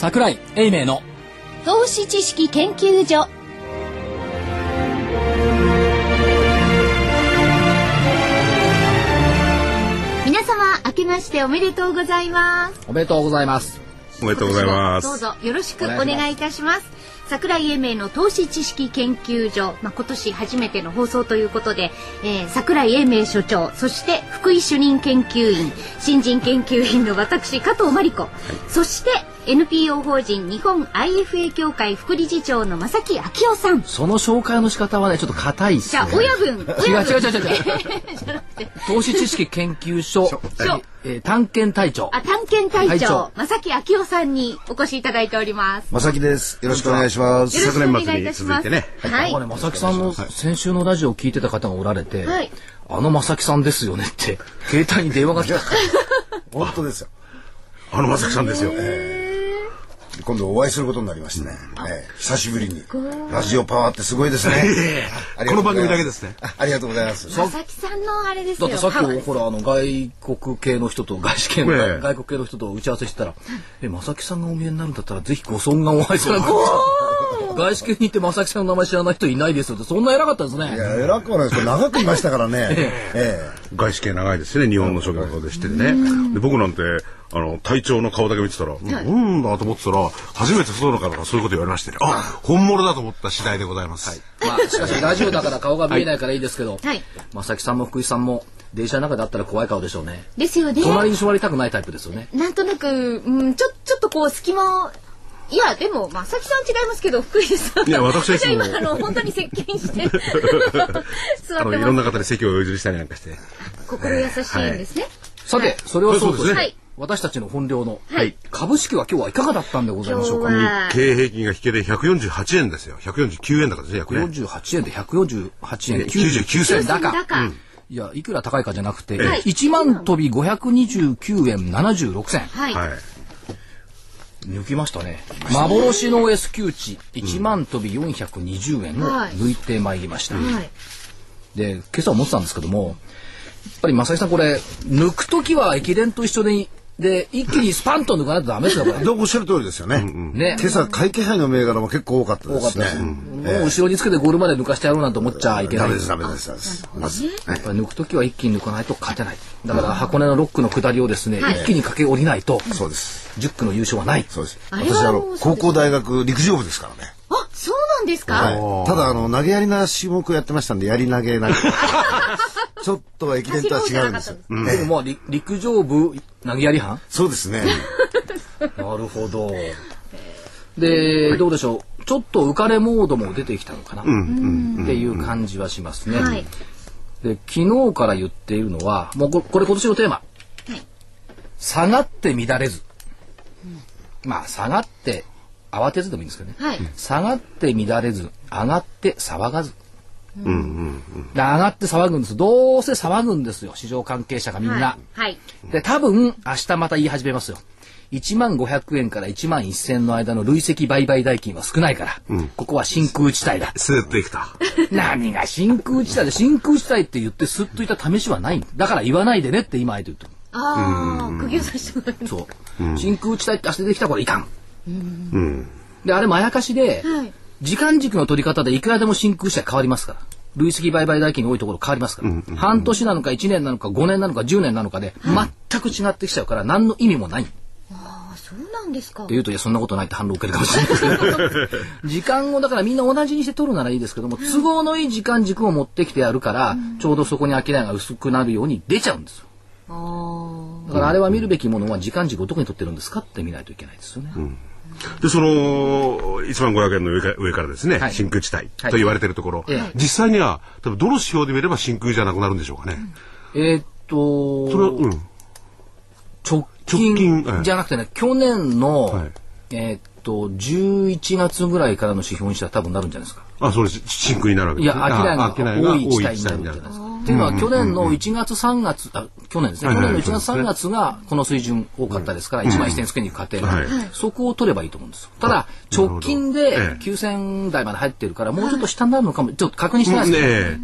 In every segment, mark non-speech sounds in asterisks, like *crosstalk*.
桜井英明の。投資知識研究所。皆様明けましておめでとうございます。おめでとうございます。おめでとうございます。どうぞよろしくお願いいたします。桜井英明の投資知識研究所、まあ、今年初めての放送ということで、えー、桜井英明所長そして福井主任研究員新人研究員の私加藤真理子、そして NPO 法人日本 IFA 協会副理事長の正木昭夫さん。その紹介の仕方はねちょっと硬いっすね。じゃあ親分。違う親分。違う違う違う。違う *laughs* 投資知識研究所所えー探検隊長。あ探検隊隊長。長正木昭夫さんにお越しいただいております。まさきです。よろしくお願いします。よろしくお願昨年末にいいたします。続いてね。はい。正木さんの先週のラジオを聞いてた方がおられて、はい。あの正木さんですよねって携帯に電話が来た。*laughs* 本当ですよ。あのまさきさんですよ。今度お会いすることになりましてね。ええ久しぶりに。ラジオパワーってすごいですね。ありがとうございますこの番組だけですね。あありがとうございます。正木さんのあれですよだってさっきほらあの外国系の人と外資系の、ええ外国系の人と打ち合わせしてたら「え正木さんがお見えになるんだったらぜひご尊顔お会いする外資系に行って正木さんの名前知らない人いないですよ」ってそんな偉かったですね。いや、偉くはないです。けど、長くいましたからね。*laughs* え外資系長いですね。日本の諸学でしてね。で僕なんてあの隊長の顔だけ見てたら、うんだと思ってたら初めて外の方からそういうこと言われましてね。あ本物だと思った次第でございます。まあしかしラジオだから顔が見えないからいいですけど、はい。正木さんも福井さんも電車の中であったら怖い顔でしょうね。ですよね。隣に座りたくないタイプですよね。なんとなく、うん、ちょ、ちょっとこう、隙間を、いや、でも、まさきさん違いますけど、福井さん。いや私は今、あの、本当に接近して、座ってあのいろんまな方に席をお譲りしたりなんかして。す。心優しいんですね。さてそれはそうですねはい私たちの本領の、はい株式は今日はいかがだったんでございましょうか今日経平均が引けで148円ですよ。149円高ですね。約ね。48円で148円99銭高高いやいくら高いかじゃなくて、はい1万飛び529円76銭はい。はい。抜きましたね幻の S q 値1万飛び420円をはい抜いてまいりました、はい。で今朝思ってたんですけどもやっぱり正井さんこれ抜く時は駅伝と一緒にで一気にスパンと抜かないとダメ *laughs* ですよこえれどうおっしゃる通りですよね。ね今朝、買い気配の銘柄も結構多かったですね多かったです、。もう後ろにつけてゴールまで抜かしてやろうなんて思っちゃいけないダメです、ダメです、ダメです。まず。やっぱり抜く時は一気に抜かないと勝てないだから箱根の6区の下りをですね、一気に駆け下りないとそうです。10区の優勝はないそうです。あれは私、あの高校大学陸上部ですからね。あ、そうなんですか、はい。ただ、あの、投げやりな種目やってましたんで、やり投げなんか。*laughs* ちょっと駅伝とは違うんですよ。でもまあり陸上部投げやり班？そうですね。なるほど。でどうでしょう？ちょっと浮かれモードも出てきたのかな？っていう感じはしますね、はい。で昨日から言っているのはもうここれ今年のテーマ、下がって乱れず、まあ下がって慌てずでもいいんですけどね、はい。下がって乱れず上がって騒がず、で上がって騒ぐんですどうせ騒ぐんですよ。市場関係者がみんな、はい。で多分明日また言い始めますよ。1万500円から1万1000円の間の累積売買代金は少ないから、ここは真空地帯だ。スーッといくと。何が真空地帯で真空地帯って言ってすっといた試しはないだから言わないでねって今あえて言ってる。ああ、釘を刺してもら。そう、真空地帯って明日出てきたらこれいかん、であれまやかしで、はい。時間軸の取り方でいくらでも真空地帯変わりますから。累積売買代金が多いところ変わりますから、半年なのか1年なのか5年なのか10年なのかで全く違ってきちゃうから何の意味もない。ってあ、そうなんですか。言うといやそんなことないって反論を受けるかもしれない。ですけど時間をだからみんな同じにして取るならいいですけども都合のいい時間軸を持ってきてやるから、ちょうどそこに商いが薄くなるように出ちゃうんですよ。あだからあれは見るべきものは時間軸をどこに取ってるんですかって見ないといけないですよね。で、その、1万500円の上か上からですね、はい真空地帯はいと言われているところ、ええ実際には、多分どの指標で見れば真空じゃなくなるんでしょうかね。えーっとそれは、うん。直直近じゃなくてね、去年の、はいえーっと11月ぐらいからの指標にしたら多分なるんじゃないですか。あ、それ、真空になるわけいや、ね商いが多い地帯になるんじゃ多い地帯ないですか。っていうのは去年の1月3月、あ去年ですね、去年の1月3月がこの水準多かったですから、1万1000つけに行く過程が、はい。そこを取ればいいと思うんですよ。ただ、直近でええ。9000台まで入ってるから、もうちょっと下になるのかも、ちょっと確認してないですけ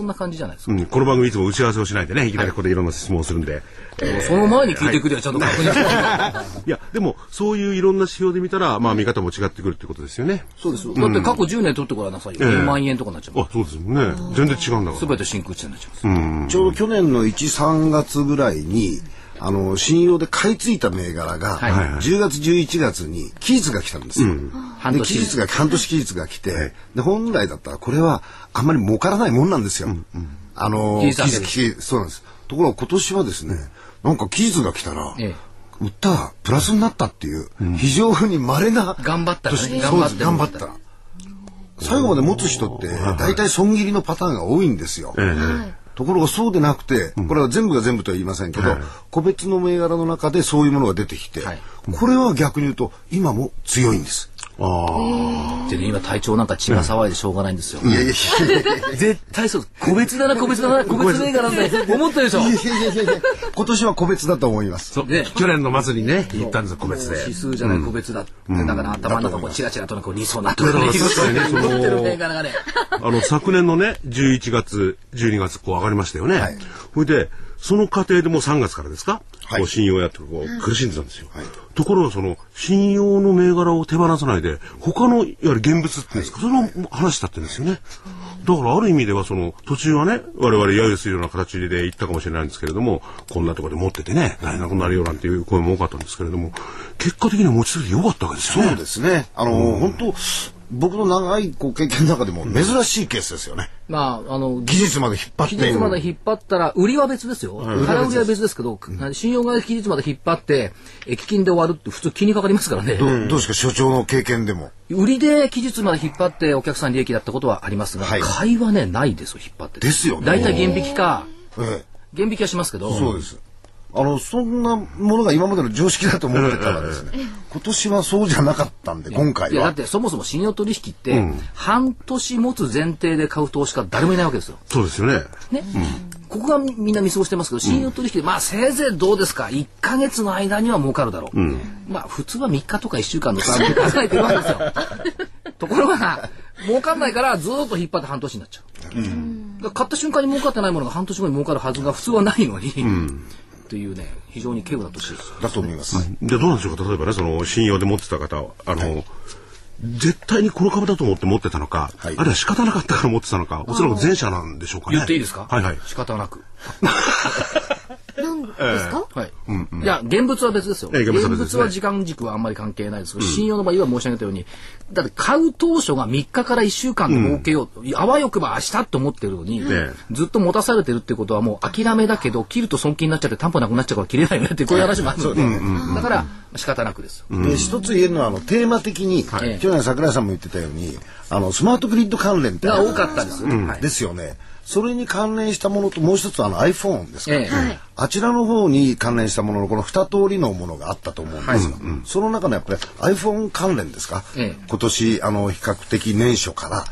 そんな感じじゃないですか。うん、この番組いつも打ち合わせをしないでね、いきなりここでいろんな質問をするんで。その前に聞いてくれよ、ちゃんと確認して。*laughs* いや、でも、そういういろんな指標で見たら、まあ見方も違ってくるってことですよね。そうですよ。だって過去10年取ってごらんなさいよ。4万円とかになっちゃう。あ、そうですよね。全然違うんだかすべて真空地帯になっちゃいます。ちょうど去年の1、3月ぐらいに、あの、信用で買い付いた銘柄が、はい。10月、11月に期日が来たんですよ。で半年。期日が、半年期日が来て、で、本来だったらこれはあんまり儲からないもんなんですよ。あの、期日明け期日期そうなんです。ところが今年はですね、なんか期日が来たら、ええ。売ったらプラスになったっていう、非常に稀な頑張ったらね頑張った。最後まで持つ人って、大体損切りのパターンが多いんですよ。ところがそうでなくて、これは全部が全部とは言いませんけど、個別の銘柄の中でそういうものが出てきて、はい。これは逆に言うと、今も強いんです。でね、今体調なんか血が騒いでしょうがないんですよ。いやいや絶対そう。個別だな、個別だな、個別銘柄なんて思ったでしょ。いやいやいや今年は個別だと思います。ら。ね去年の末にね、言ったんですよ、個別で。指数じゃない個別だって。だから頭の中もチラチラとねこう理想なとこだからろに確かにねその。あの、昨年のね、11月、12月、こう上がりましたよね。はいそれで、その過程でもう3月からですか、はいこう信用やってこう苦しんでたんですよ。ところがその、信用の銘柄を手放さないで、他の、いわゆる現物っていうんですか、それを話したってるんですよね。だからある意味ではその、途中はね、我々揶揄するような形で言ったかもしれないんですけれども、こんなところで持っててね、大変なことになるよなんていう声も多かったんですけれども、結果的には持ち続けてよかったわけですよね。そうですね。あの、本当僕の長いこう経験の中でも珍しいケースですよね。まあ、あの、期日まで引っ張って。期日まで引っ張ったら、売りは別ですよ。空売りは別ですけど、信用が期日まで引っ張って、駅金で終わるって普通気にかかりますからね。どうですか所長の経験でも？売りで期日まで引っ張ってお客さんに利益だったことはありますが、はい買いはね、ないですよ、引っ張って。ですよね大体減引きか、ええ減引きはしますけど、そうです。あの、そんなものが今までの常識だと思ってたらですね、今年はそうじゃなかったんで、今回いや、だっは。てそもそも信用取引って、半年持つ前提で買う投資家誰もいないわけですよ。そうですよね。ね。ここがみんな見過ごしてますけど、信用取引で、まあせいぜいどうですか、1ヶ月の間には儲かるだろう。まあ普通は3日とか1週間の差で考えてるわけですよ。*laughs* ところが、儲かんないからずーっと引っ張って半年になっちゃう。買った瞬間に儲かってないものが半年後に儲かるはずが普通はないのに、っていうね、非常に稀有な年ですよ。だと思います。で、どうなんでしょうか？例えばね、その、信用で持ってた方は、あの、絶対にこの株だと思って持ってたのか、はいあるいは仕方なかったから持ってたのか、おそらく前者なんでしょうかね。言っていいですか？はいはい。仕方なく。*laughs* なんですか、はい。いや、現物は別ですよ。ええ現物は別ですね。現物は時間軸はあんまり関係ないです。けど、信用の場合は申し上げたように、だって買う当初が3日から1週間で儲けようと、あわよくば明日と思ってるのに、え。ずっと持たされてるってことはもう諦めだけど、切ると損金になっちゃって担保なくなっちゃうから切れないよねってこういう話もあるので、だから仕方なくです。で、一つ言えるのは、あの、テーマ的に、い。去年桜井さんも言ってたように、あの、スマートグリッド関連って多かったです。はい。ですよね。それに関連したものと、もう一つあの iPhone ですか、ええ。あちらの方に関連したもののこの二通りのものがあったと思うんですよ。その中のやっぱり iPhone 関連ですか、ええ。今年あの比較的年初から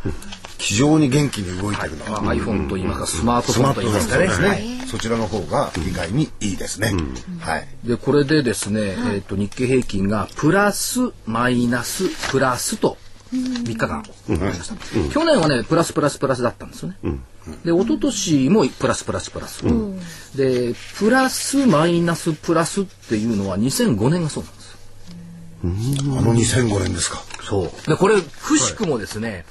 非常に元気に動いてるのは、まあ iPhone といいますか、スマートフォンとスマートいいますかね。ですね、そちらの方が意外にいいですね。はい。で、これでですね、えっ、と、日経平均がプラス、マイナス、プラスと、3日間、去年はね、プラスプラスプラスだったんですよね。で、一昨年もプラスプラスプラス。で、プラス、マイナス、プラスっていうのは2005年がそうなんですよ。あの2005年ですか。そう。で、これ、くしくもですね、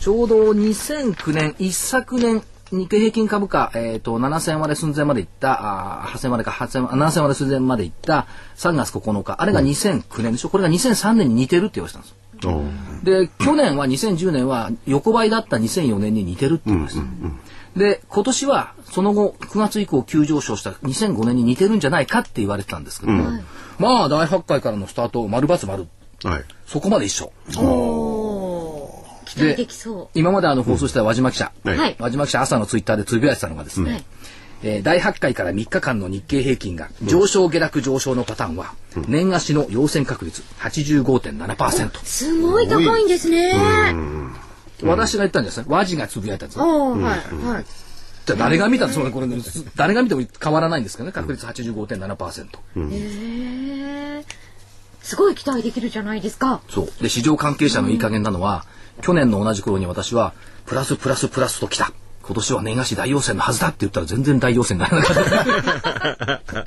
ちょうど2009年、一昨年、日経平均株価、えっ、と、7000割れ寸前までいった、あー8000割れか、8000 7000割れ寸前までいった3月9日、あれが2009年でしょ、これが2003年に似てるって言われてたんですよ。で、去年は2010年は横ばいだった2004年に似てるって言いました。で、今年はその後9月以降急上昇した2005年に似てるんじゃないかって言われてたんですけども、まあ大発会からのスタート、丸×丸、はい。そこまで一緒。期待できそ今まであの放送した輪島記者、う。はいはい。輪島記者朝のツイッターでつぶやいてたのがですね、はいえー第8回から3日間の日経平均が上昇下落上昇のパターンは、年足の陽線確率85.7%、すごい高いんですね。私が言ったんですね和字がつぶやいたんですよおーはい。はい。じゃあ誰が見たんですかこれ誰が見ても変わらないんですけどね？確率85.7%、へえ。すごい期待できるじゃないですか。そう。で市場関係者のいい加減なのは、去年の同じ頃に私はプラスプラスプラスときた今年は年賀市大陽線のはずだって言ったら全然大陽線がなかった。*laughs*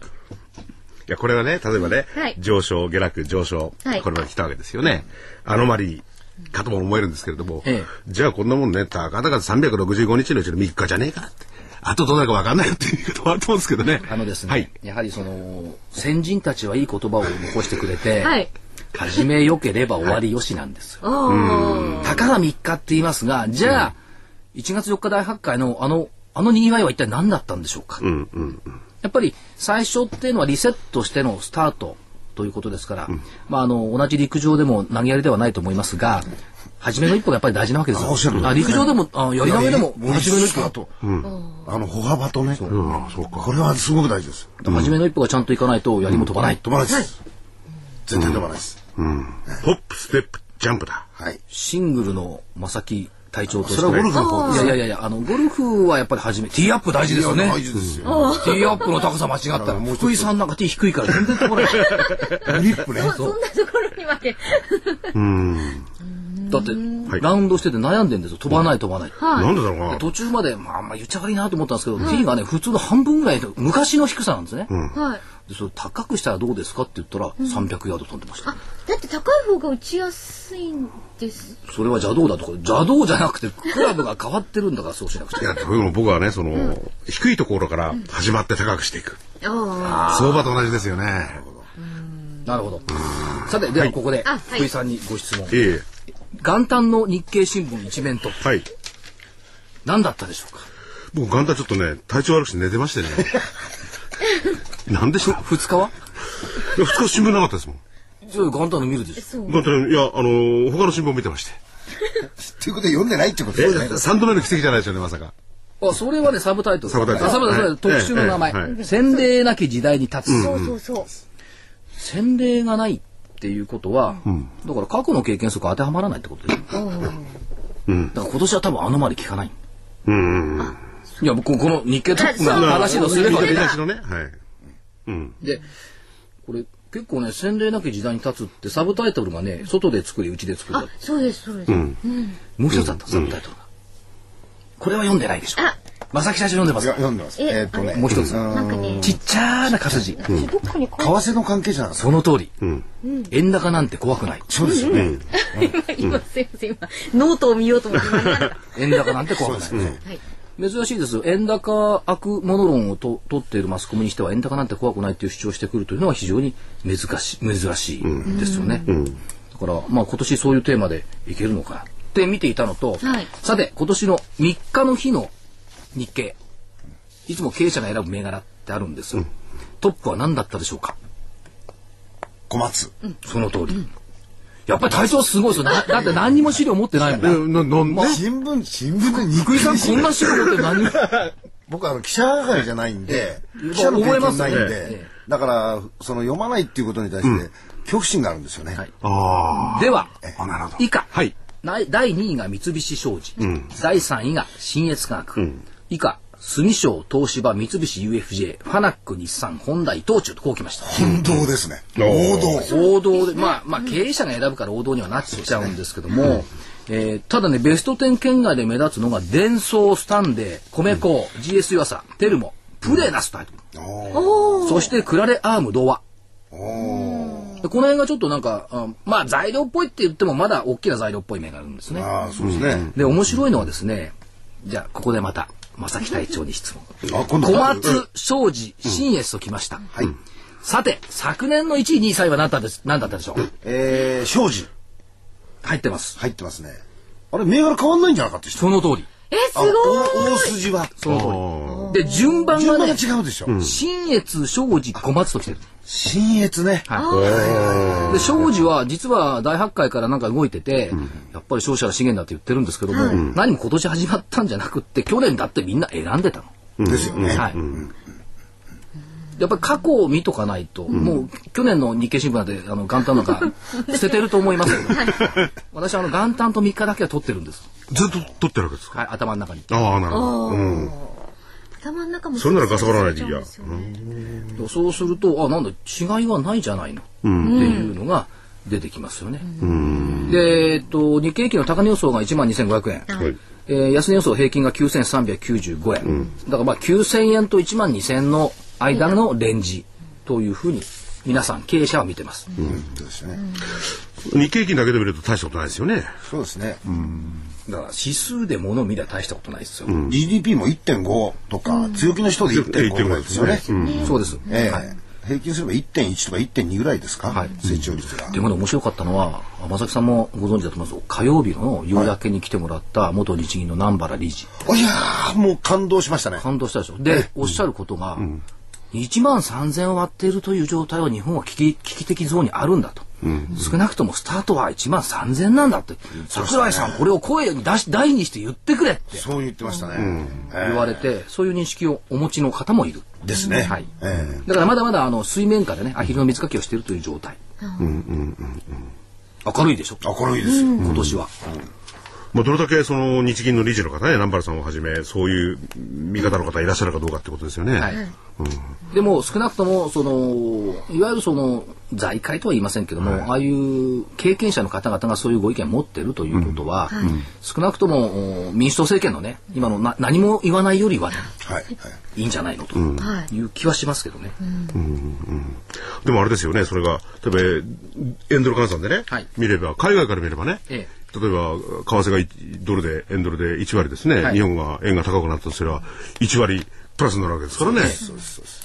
いや、これはね、例えばね、はい上昇、下落、上昇、はいこれまで来たわけですよね。アノマリーかとも思えるんですけれども、ええじゃあこんなもんね、たかだか365日のうちの3日じゃねえかって。あとどうなるかわかんないよっていうこともあると思うんですけどね。あのですね、はい。やはりその、先人たちはいい言葉を残してくれて、はい始めよければ終わりよしなんですよ。おーたかが3日って言いますが、じゃあ、1月4日大発会のあの、あの賑わいは一体何だったんでしょうか。うんうん。やっぱり最初っていうのはリセットしてのスタートということですから、まああの同じ陸上でも投げやりではないと思いますが、初めの一歩がやっぱり大事なわけですよ。あ陸上でもあやり投げでも初めの一歩だと。あの歩幅とね、うん、そうか。これはすごく大事です。初めの一歩がちゃんといかないと槍も飛ばない。飛ばないです。全然飛ばないです。ホップ、ステップ、ジャンプだ。はい。シングルの正木隊長として。それはゴルフの方ですいやいやいやいや、あの、ゴルフはやっぱり初め、ティーアップ大事ですよね。大事ですよ。ティーアップの高さ間違ったら、福井さんなんかティー低いから全然飛ばない。グリップね。*laughs* そんなところにまで。だって、はいラウンドしてて悩んでんですよ。飛ばない飛ばない。なんでだろうな。途中まで、まあ、あんま言っちゃ悪いなと思ったんですけど、ティーがね、普通の半分ぐらいの昔の低さなんですね。はい。でそれ高くしたらどうですかって言ったら、300ヤード飛んでました。だって高い方が打ちやすいんです。それは邪道だとか、邪道じゃなくて、クラブが変わってるんだから、そうしなくちゃ。いや、でも僕はね、その、低いところから始まって高くしていく。あ相場と同じですよね。なるほど。さて、ではここであはい、福井さんにご質問。え元旦の日経新聞一面トップ、え。はい。何だったでしょうか？僕、元旦ちょっとね、体調悪くして寝てましてね。*laughs* なんでしょう二日は？いや二日新聞なかったですもん。じゃあ元旦の見るでしょ。そう。元旦、いや、あのー他の新聞見てまして。ということで読んでないってことですね。三度目の奇跡じゃないですよね、まさか。あ、それはね、サブタイトル。サブタイトルあサブタイトル、はい特集の名前。洗礼なき時代に立つ。そうそうそう。洗礼がないっていうことは、だから過去の経験則当てはまらないってことです。だから今年は多分あのまで聞かない。うんうん。いや、僕、この日経トップが話のすればね。はい。うん。で、これ、結構ね、洗礼なき時代に立つってサブタイトルがね、外で作り、内で作りだあ、そうです、そうです。もう一つあった、サブタイトルが。これは読んでないでしょ。正木社長読んでます読んでます。ええーっとね。もう一つ。なんかね、ちっちゃな活字。為替の関係者その通り。ん円高なんて怖くない。そうですよね。*laughs* 今、すいません、今、ノートを見ようと思って *laughs* 円高なんて怖くない。はい。珍しいですよ。円高悪モノ論をと取っているマスコミにしては円高なんて怖くないっていう主張をしてくるというのは非常に珍しい珍しいですよね。だからまあ今年そういうテーマでいけるのかなって見ていたのと、はいさて今年の3日の日の日経いつも経営者が選ぶ銘柄ってあるんですよ。トップは何だったでしょうか？小松。その通り。やっぱり体調すごいですよ。なだって何にも資料持ってないもん。な、なんで？新聞、新聞で日福井さんこんな資料持って何？*laughs* にも。僕はあの記者係じゃないんで、記者の経験ないんでね、だから、その読まないっていうことに対して、恐怖心があるんですよね。はい。あでは。以下。はい。な第2位が三菱商事、第3位が新越化学、以下住商東芝三菱 UFJ ファナック日産ホンダ伊藤忠とこうきました。本当ですね。王道。王道でまあまあ経営者が選ぶから王道にはなっちゃうんですけども、えーただねベスト10圏外で目立つのがデンソースタンデー米粉、GS 湯浅テルモプレナスタイトルそしてクラレアーム童話でこの辺がちょっとなんか、あまあ材料っぽいって言ってもまだ大きな材料っぽい銘があるんですね。ああ、そうですね。で、面白いのはですね、じゃあ、ここでまた、正木隊長に質問。小松、庄司、新越ときました。はい。さて、昨年の1位、2位、3位は何だったです、何だったでしょう？えー、庄司。入ってます。入ってますね。あれ、銘柄変わんないんじゃなかったその通り。え、すあごいお大筋は。その通り。で、順番順番ががね、違うでしょ。新越、庄司、小松ときてる。新越ね。はい。で、庄司は実は大発会からなんか動いてて、やっぱり商社が資源だって言ってるんですけども、何も今年始まったんじゃなくって、去年だってみんな選んでたの。ですよね。はい。やっぱり過去を見とかないと、もう去年の日経新聞なんてあの元旦なんか捨ててると思いますけど、*laughs* 私あの元旦と3日だけは取ってるんです。ずっと撮ってるわけですか？はい、頭の中に。ああ、なるほど。うん。頭の中もそれならかさばらないでいいやそうですよね。そうすると、あ、なんだ、違いはないじゃないの、っていうのが、出てきますよね。で、えっと、日経平均の高値予想が1万2500円。はい。えー安値予想平均が9395円、だからまあ9000円と1万2000円の間のレンジというふうに皆さん経営者は見てます、そうですね。日経平均だけで見ると大したことないですよね。そうですね。だから指数で物を見りゃ大したことないですよ、GDP も1.5とか、強気の人で1.5ぐらいですよね。そうです、ええ。はい。平均すれば1.1とか1.2ぐらいですか、はい。成長率が。でもね面白かったのは天崎さんもご存知だと思います。火曜日の夕焼けに来てもらった元日銀の南原理事。いやー、もう感動しましたね。感動したでしょ。でおっしゃることが、1万3000割っているという状態は日本は危機危機的ゾーンにあるんだと、少なくともスタートは1万3000なんだって。桜井さんこれを声に出し大にして言ってくれって。そう言ってましたね。え言われて、そういう認識をお持ちの方もいる。えですね。はい。えだからまだまだあの水面下でねアヒルの水かきをしているという状態、明るいでしょ？え明るいですよ。今年は、まあ、どれだけその日銀の理事の方ね、南原さんをはじめ、そういう見方の方いらっしゃるかどうかってことですよね。はい。でも少なくともそのいわゆるその財界とは言いませんけども、ああいう経験者の方々がそういうご意見を持っているということは、少なくともお民主党政権のね今のな何も言わないよりはねはい。はい。いいんじゃないのという気はしますけどね。でもあれですよね、それが、例えば、円ドル換算でね、はい。見れば、海外から見ればね、え例えば、為替が1ドルで、円ドルで1割ですね、はい。日本が円が高くなったとすれば、1割プラスになるわけですからね。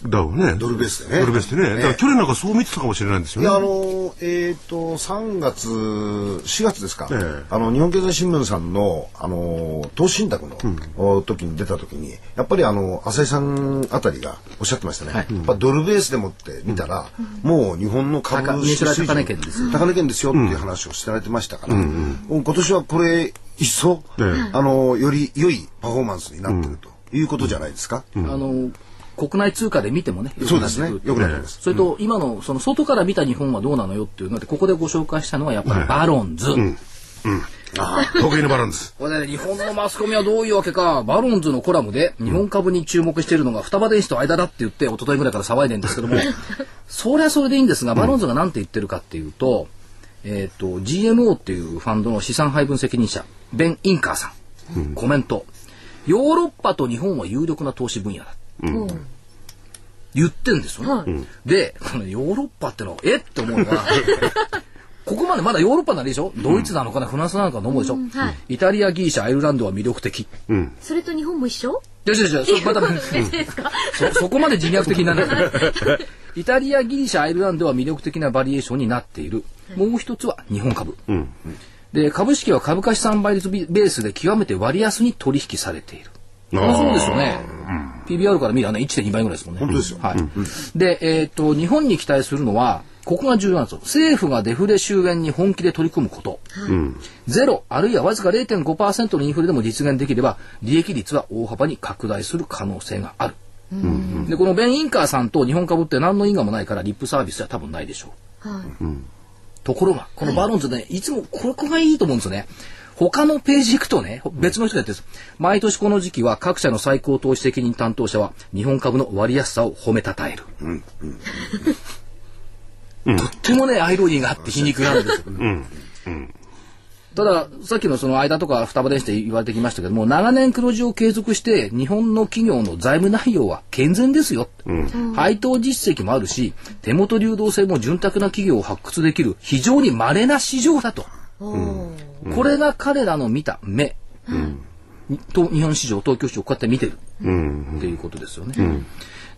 だからね。ドルベースでね。ドルベースでね。だから去年なんかそう見てたかもしれないんですよね。いや、あの、えっ、と、3月、4月ですか、ええ。あの、日本経済新聞さんの、あの、投資信託の、お時に出た時に、やっぱりあの、浅井さんあたりがおっしゃってましたね。はい。やっぱドルベースでもって見たら、もう日本の株高式水準。高値圏です高値圏ですよっていう話をしてられてましたから、今年はこれ、一層、ええあの、より良いパフォーマンスになってるということじゃないですか。あの国内通貨で見てもねそうですね。なってくなってます。それと今のその外から見た日本はどうなのよっていうのでここでご紹介したのはやっぱり Barron's。得意の Barron's。*laughs* これね、日本のマスコミはどういうわけか、 Barron's のコラムで日本株に注目しているのが双葉電子と間だって言って、一昨日ぐらいから騒いでるんですけども、*laughs* それはそれでいいんですが、 Barron's が何て言ってるかっていうと、えっ、と、GMO っていうファンドの資産配分責任者、ベン・インカーさん、コメント。ヨーロッパと日本は有力な投資分野だ。言ってんですよね。で、このヨーロッパってのは、え？って思うのは、*laughs* ここまでまだヨーロッパならいいでしょ、ドイツなのかな？フランスなのかと思うでしょ、はい。イタリア、ギリシャ、アイルランドは魅力的。それと日本も一緒？よしよしよし、そまた、*laughs* そ、そこまで自虐的にならない。*laughs* イタリア、ギリシャ、アイルランドは魅力的なバリエーションになっている。もう一つは日本株。で、株式は株価資産倍率ベースで極めて割安に取引されている。あーそうですよね。PBR から見ればね、1.2倍ぐらいですもんね。本当ですよはい。で、えっ、と、日本に期待するのは、ここが重要なんですよ。政府がデフレ終焉に本気で取り組むこと。ゼロ、あるいはわずか0.5%のインフレでも実現できれば、利益率は大幅に拡大する可能性がある。で、このベン・インカーさんと日本株って何の因果もないから、リップサービスは多分ないでしょう。はい。ところが、このバロンズね、いつもここがいいと思うんですよね。他のページ行くとね、別の人がやってるんです。毎年この時期は各社の最高投資責任担当者は日本株の割安さを褒めたたえる。とってもね、アイロニーがあって皮肉なんですよ。ただ、さっきのその間とか双葉電子で言われてきましたけども、長年黒字を継続して、日本の企業の財務内容は健全ですよ。配当実績もあるし、手元流動性も潤沢な企業を発掘できる非常に稀な市場だと。これが彼らの見た目。と日本市場、東京市場をこうやって見てる。っていうことですよね。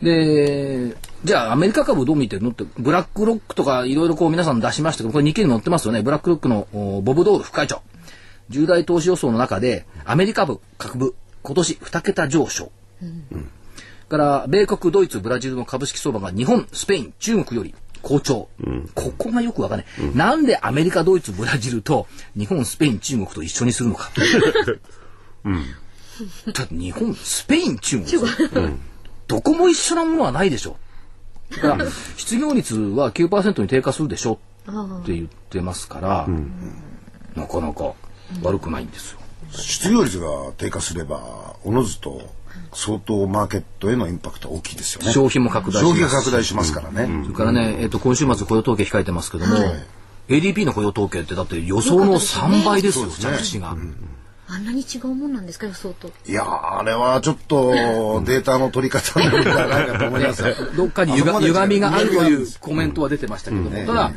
で、じゃあアメリカ株どう見てるの？って、ブラックロックとかいろいろこう皆さん出しましたけど、これ日経に載ってますよね。ブラックロックのおボブ・ドール副会長。重大投資予想の中で、アメリカ部、株部、今年2桁上昇。から、米国、ドイツ、ブラジルの株式相場が日本、スペイン、中国より好調。ここがよくわかんない、なんでアメリカ、ドイツ、ブラジルと日本、スペイン、中国と一緒にするのか。*laughs* だって日本、スペイン、中国。どこも一緒なものはないでしょ。だから、失業率は9%に低下するでしょって言ってますから、なかなか悪くないんですよ。失業率が低下すれば、おのずと相当マーケットへのインパクトは大きいですよね。消費も拡大します消費が拡大しますからね。それからね、えっと、今週末雇用統計控えてますけども、ADP の雇用統計ってだって予想の3倍ですよ、着地が。あんなに違うもんなんですか予想と。いやあれはちょっとデータの取り方なんじゃないかと思います。*laughs* どっかにゆが歪みがあるというコメントは出てましたけども、ただ、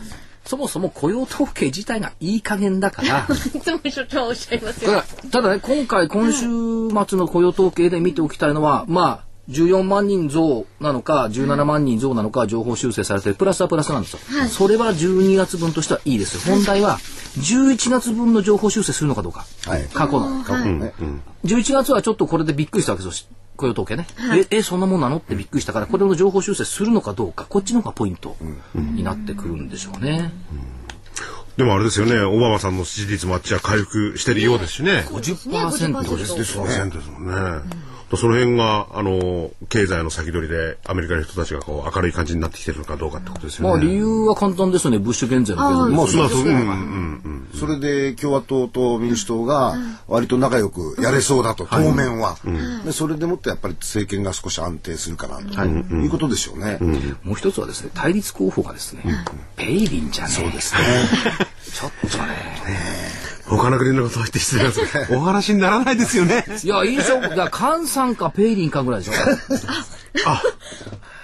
そもそも雇用統計自体がいい加減だから、*laughs* いつも所長おっしゃいますよ。ただただね、今回、今週末の雇用統計で見ておきたいのは、まあ、14万人増なのか、17万人増なのか、情報修正されて、プラスはプラスなんですよ。それは12月分としてはいいですよ。本題は、11月分の情報修正するのかどうか。はい過去の。はいね11月はちょっとこれでびっくりしたわけですよ。雇用統計ね。え、え、そんなもんなの？ってびっくりしたから、これの情報修正するのかどうか、こっちの方がポイントになってくるんでしょうね。でもあれですよね、オバマさんの支持率もあっちは回復してるようですしね。50%です。ですもんね。その辺が、あの、経済の先取りで、アメリカの人たちがこう、明るい感じになってきてるのかどうかってことですよね。まあ理由は簡単ですよね。ブッシュ減税のまあ、そうそうですね。うんうんそれで共和党と民主党が割と仲良くやれそうだと、当面は、で。それでもってやっぱり政権が少し安定するかなと。い。うことでしょうね。もう一つはですね、対立候補がですね、ペイリンじゃねそうですね。*laughs* ちょっとね。他の国のことを言って失礼ですけど、お話にならないですよね。いや、印象、だから、菅さんかペイリンかぐらいでしょ。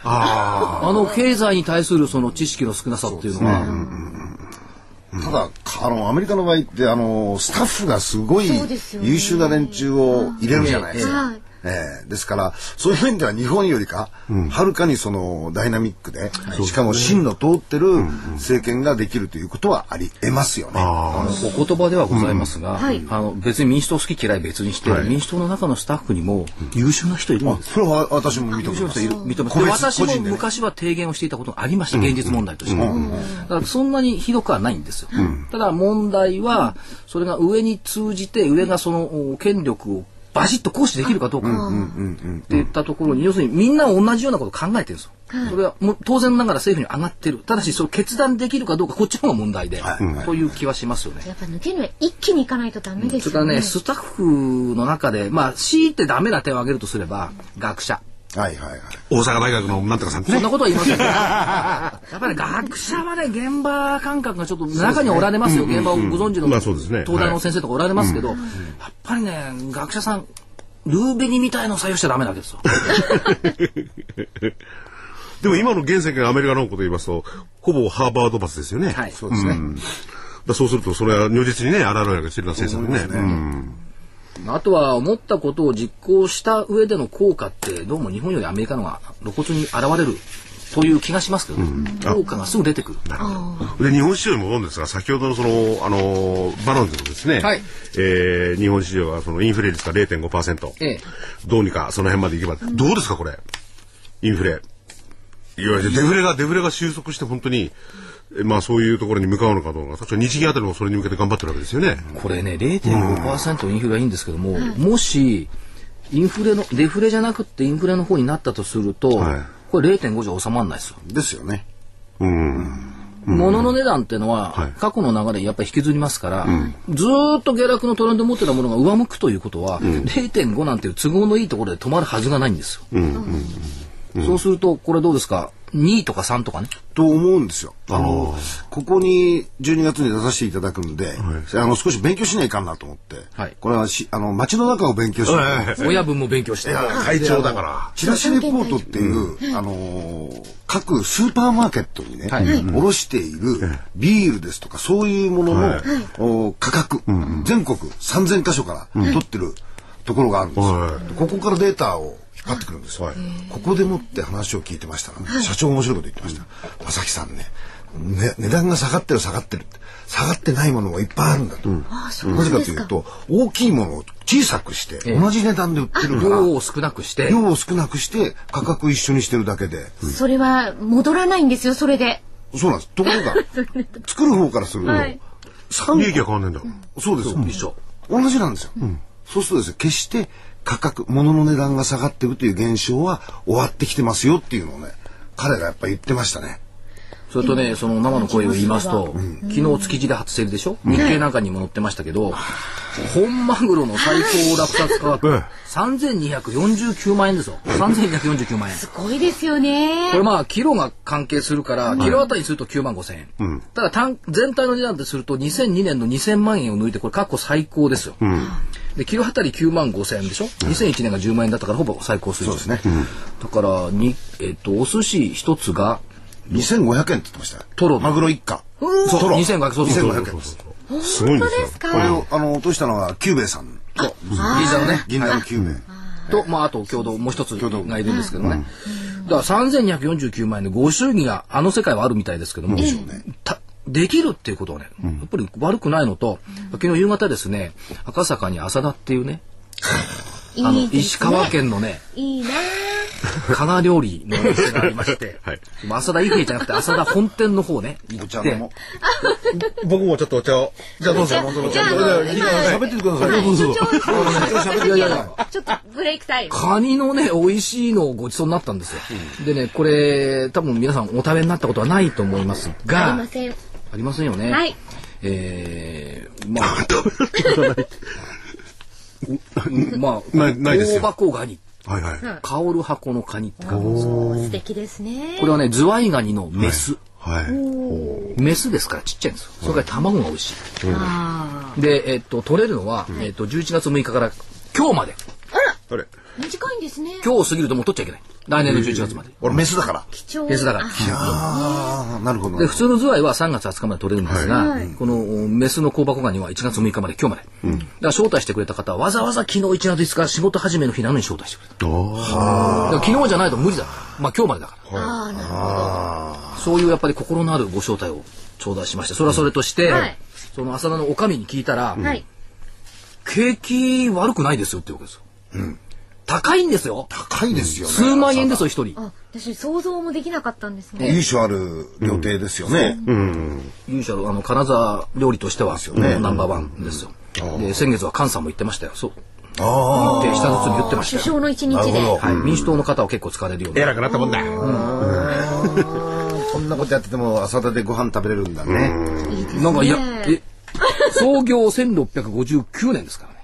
ああの、経済に対するその知識の少なさっていうのは、ただあのアメリカの場合ってあのスタッフがすごい優秀な連中を入れるじゃないですか。はいええ。ですからそういう面では日本よりか、はるかにそのダイナミックで、しかも芯の通ってる政権ができるということはありえますよね。あのお言葉ではございますが、はい。あの別に民主党好き嫌い別にして、民主党の中のスタッフにも優秀な人いるんです。よ。それは私も認めます。認めます個別で私も個人でね。昔は提言をしていたことがありました、現実問題として。だからそんなにひどくはないんですよ。ただ問題は、それが上に通じて、上がそのお権力をバシッと行使できるかどうかっていったところに、要するにみんな同じようなことを考えてるんですよ。それはもう当然ながら政府に上がってる。ただし、それを決断できるかどうか、こっちの方が問題で、という気はしますよね。やっぱ抜けるには一気に行かないとダメですよね。それからね、スタッフの中で、まあ、強いてダメな点を挙げるとすれば、学者。はいはいはい。大阪大学のなんとかさんってねそんな。ことは言いませんけど。*laughs* やっぱり学者はね、現場感覚がちょっと中にはおられますよ。現場をご存知のまあそうですね東大の先生とかおられますけど、やっぱりね、学者さん、ルーベニみたいのを採用しちゃダメなわけですよ。*laughs* でも今の現世間アメリカのことを言いますと、ほぼハーバードバスですよね。はいそうですね。だそうすると、それは如実にね、現れるわけしてるような政策ね。うんあとは思ったことを実行した上での効果ってどうも日本よりアメリカの方が露骨に現れるという気がしますけど、効果がすぐ出てくる。で日本市場に戻るんですが先ほどのそのあのバロンズのですね、はい。えー日本市場はそのインフレ率が0.5%、ええ。どうにかその辺までいけば。どうですかこれ？インフレ。いわゆるデフレがデフレが収束して本当にえまあそういうところに向かうのかどうか。確か日銀あたりもそれに向けて頑張ってるわけですよね。これね、0.5%インフレはいいんですけども、もし、インフレの、デフレじゃなくてインフレの方になったとすると、はい。これ0.5じゃ収まらないですよ。ですよね。うん。物の値段っていうのは、はい。過去の流れにやっぱり引きずりますから、ずーっと下落のトレンドを持ってたものが上向くということは、0.5なんていう都合のいいところで止まるはずがないんですよ。そうすると、これどうですか？?2 とか3とかね。と思うんですよ。あの、ここに12月に出させていただくんで、あの、少し勉強しないかんなと思って、はいこれはし、あの、街の中を勉強しないと。親分も勉強して。会長だから。チラシレポートっていう、あのー各スーパーマーケットにね、はい卸しているビールですとか、そういうものの、はいお価格、全国3000箇所から取ってるところがあるんですよ。はここからデータを引っ張ってくるんです。よ。はい。ここでもって話を聞いてましたらね、社長が面白いこと言ってました。正木さんねね、値段が下がってる下がってる。って。下がってないものがいっぱいあるんだと。あそうなぜかですか。というと、大きいものを小さくして、同じ値段で売ってるから、量を少なくして、量を少なくして価格一緒にしてるだけで、それは戻らないんですよ、それで。そうなんです。ところが *laughs* 作る方からすると、はい。三利益は変わんないんだ。そうです。よ一緒。同じなんですよ、そうするとですね決して価格物の値段が下がっていくという現象は終わってきてますよっていうのをね彼がやっぱ言ってましたね。それとね、その生の声を言いますと、昨日築地で初競りでしょ？日経なんかにも載ってましたけど、本マグロの最高落札価格、3249万円ですよ。3249万円。すごいですよね。これまあ、キロが関係するから、キロあたりにすると9万5千円。ただ単、全体の値段ですると2002年の2000万円を抜いて、これ過去最高ですよ。で、キロあたり9万5千円でしょ、?2001 年が10万円だったからほぼ最高水準。そうですね。だから、に、えっと、お寿司一つが、2500円って言ってましたよ。トロマグロ一貫。そう。トロ。2500そうそうそう2500円。です。すごいんですこれを、あの、落としたのは、キューベイさん。そう。銀座のね。銀座のキューベイ。と、まあ、あと、共同もう一つがいるんですけどね。だから3249万円でご祝儀があの世界はあるみたいですけども、たできるっていうことはね、やっぱり悪くないのと、昨日夕方ですね、赤坂に浅田っていうね、あの、石川県のね、いいな *laughs* 加賀料理のお店がありまして、*laughs* はい。まあ浅田以外じゃなくて浅田本店の方ね、行ってお茶飲も、僕もちょっとお茶を。じゃあどうぞ。どうぞ。じゃあ、あの、今、喋っててください。はい、所長、いやい。やいやちょっとブレイクタイム。カニのね、美味しいのをごちそうになったんですよ。でね、これ、多分皆さんお食べになったことはないと思いますありが、ません。ありませんよね。はい。えー、まあ、*laughs* まあ、ないないですよ。大箱ガニ、はいはい。香る箱のカニって書くんですよ素敵ですね。これはね、ズワイガニのメス。はい。メスですからちっちゃいんですよ。それから卵が美味しあい。で、えっと、取れるのは、えっと、11月6日から今日まで。あれあ、短いんですね。今日過ぎるともう取っちゃいけない。来年の11月まで。俺、メスだから。貴重。メスだから。ああ、なるほど。で、普通のズワイは3月20日まで取れるんですが、はいこのメスの香箱ガニは1月6日まで、今日まで。だから招待してくれた方はわざわざ昨日1月5日仕事始めの日なのに招待してくれた。だから昨日じゃないと無理だから。まあ今日までだから。ああ、なるほど。そういうやっぱり心のあるご招待を頂戴しまして、それはそれとして、はいその浅田のお上に聞いたら、はい。景気悪くないですよって言うわけですよ。高いんですよ。高いですよね。数万円ですよ、一人。あ、私想像もできなかったんですね。由緒ある料亭ですよね。勇者のあの金沢料理としては、よねナンバーワンですよ。で先月は菅さんも言ってましたよ。そう。あ言って下包み言ってましたよ。首相の一日で。なるほどはい、民主党の方は結構疲れるような。偉くなったもんだ。あ。*laughs* こんなことやってても、朝田でご飯食べれるんだね。なんかいや、え、創業1659年ですからね。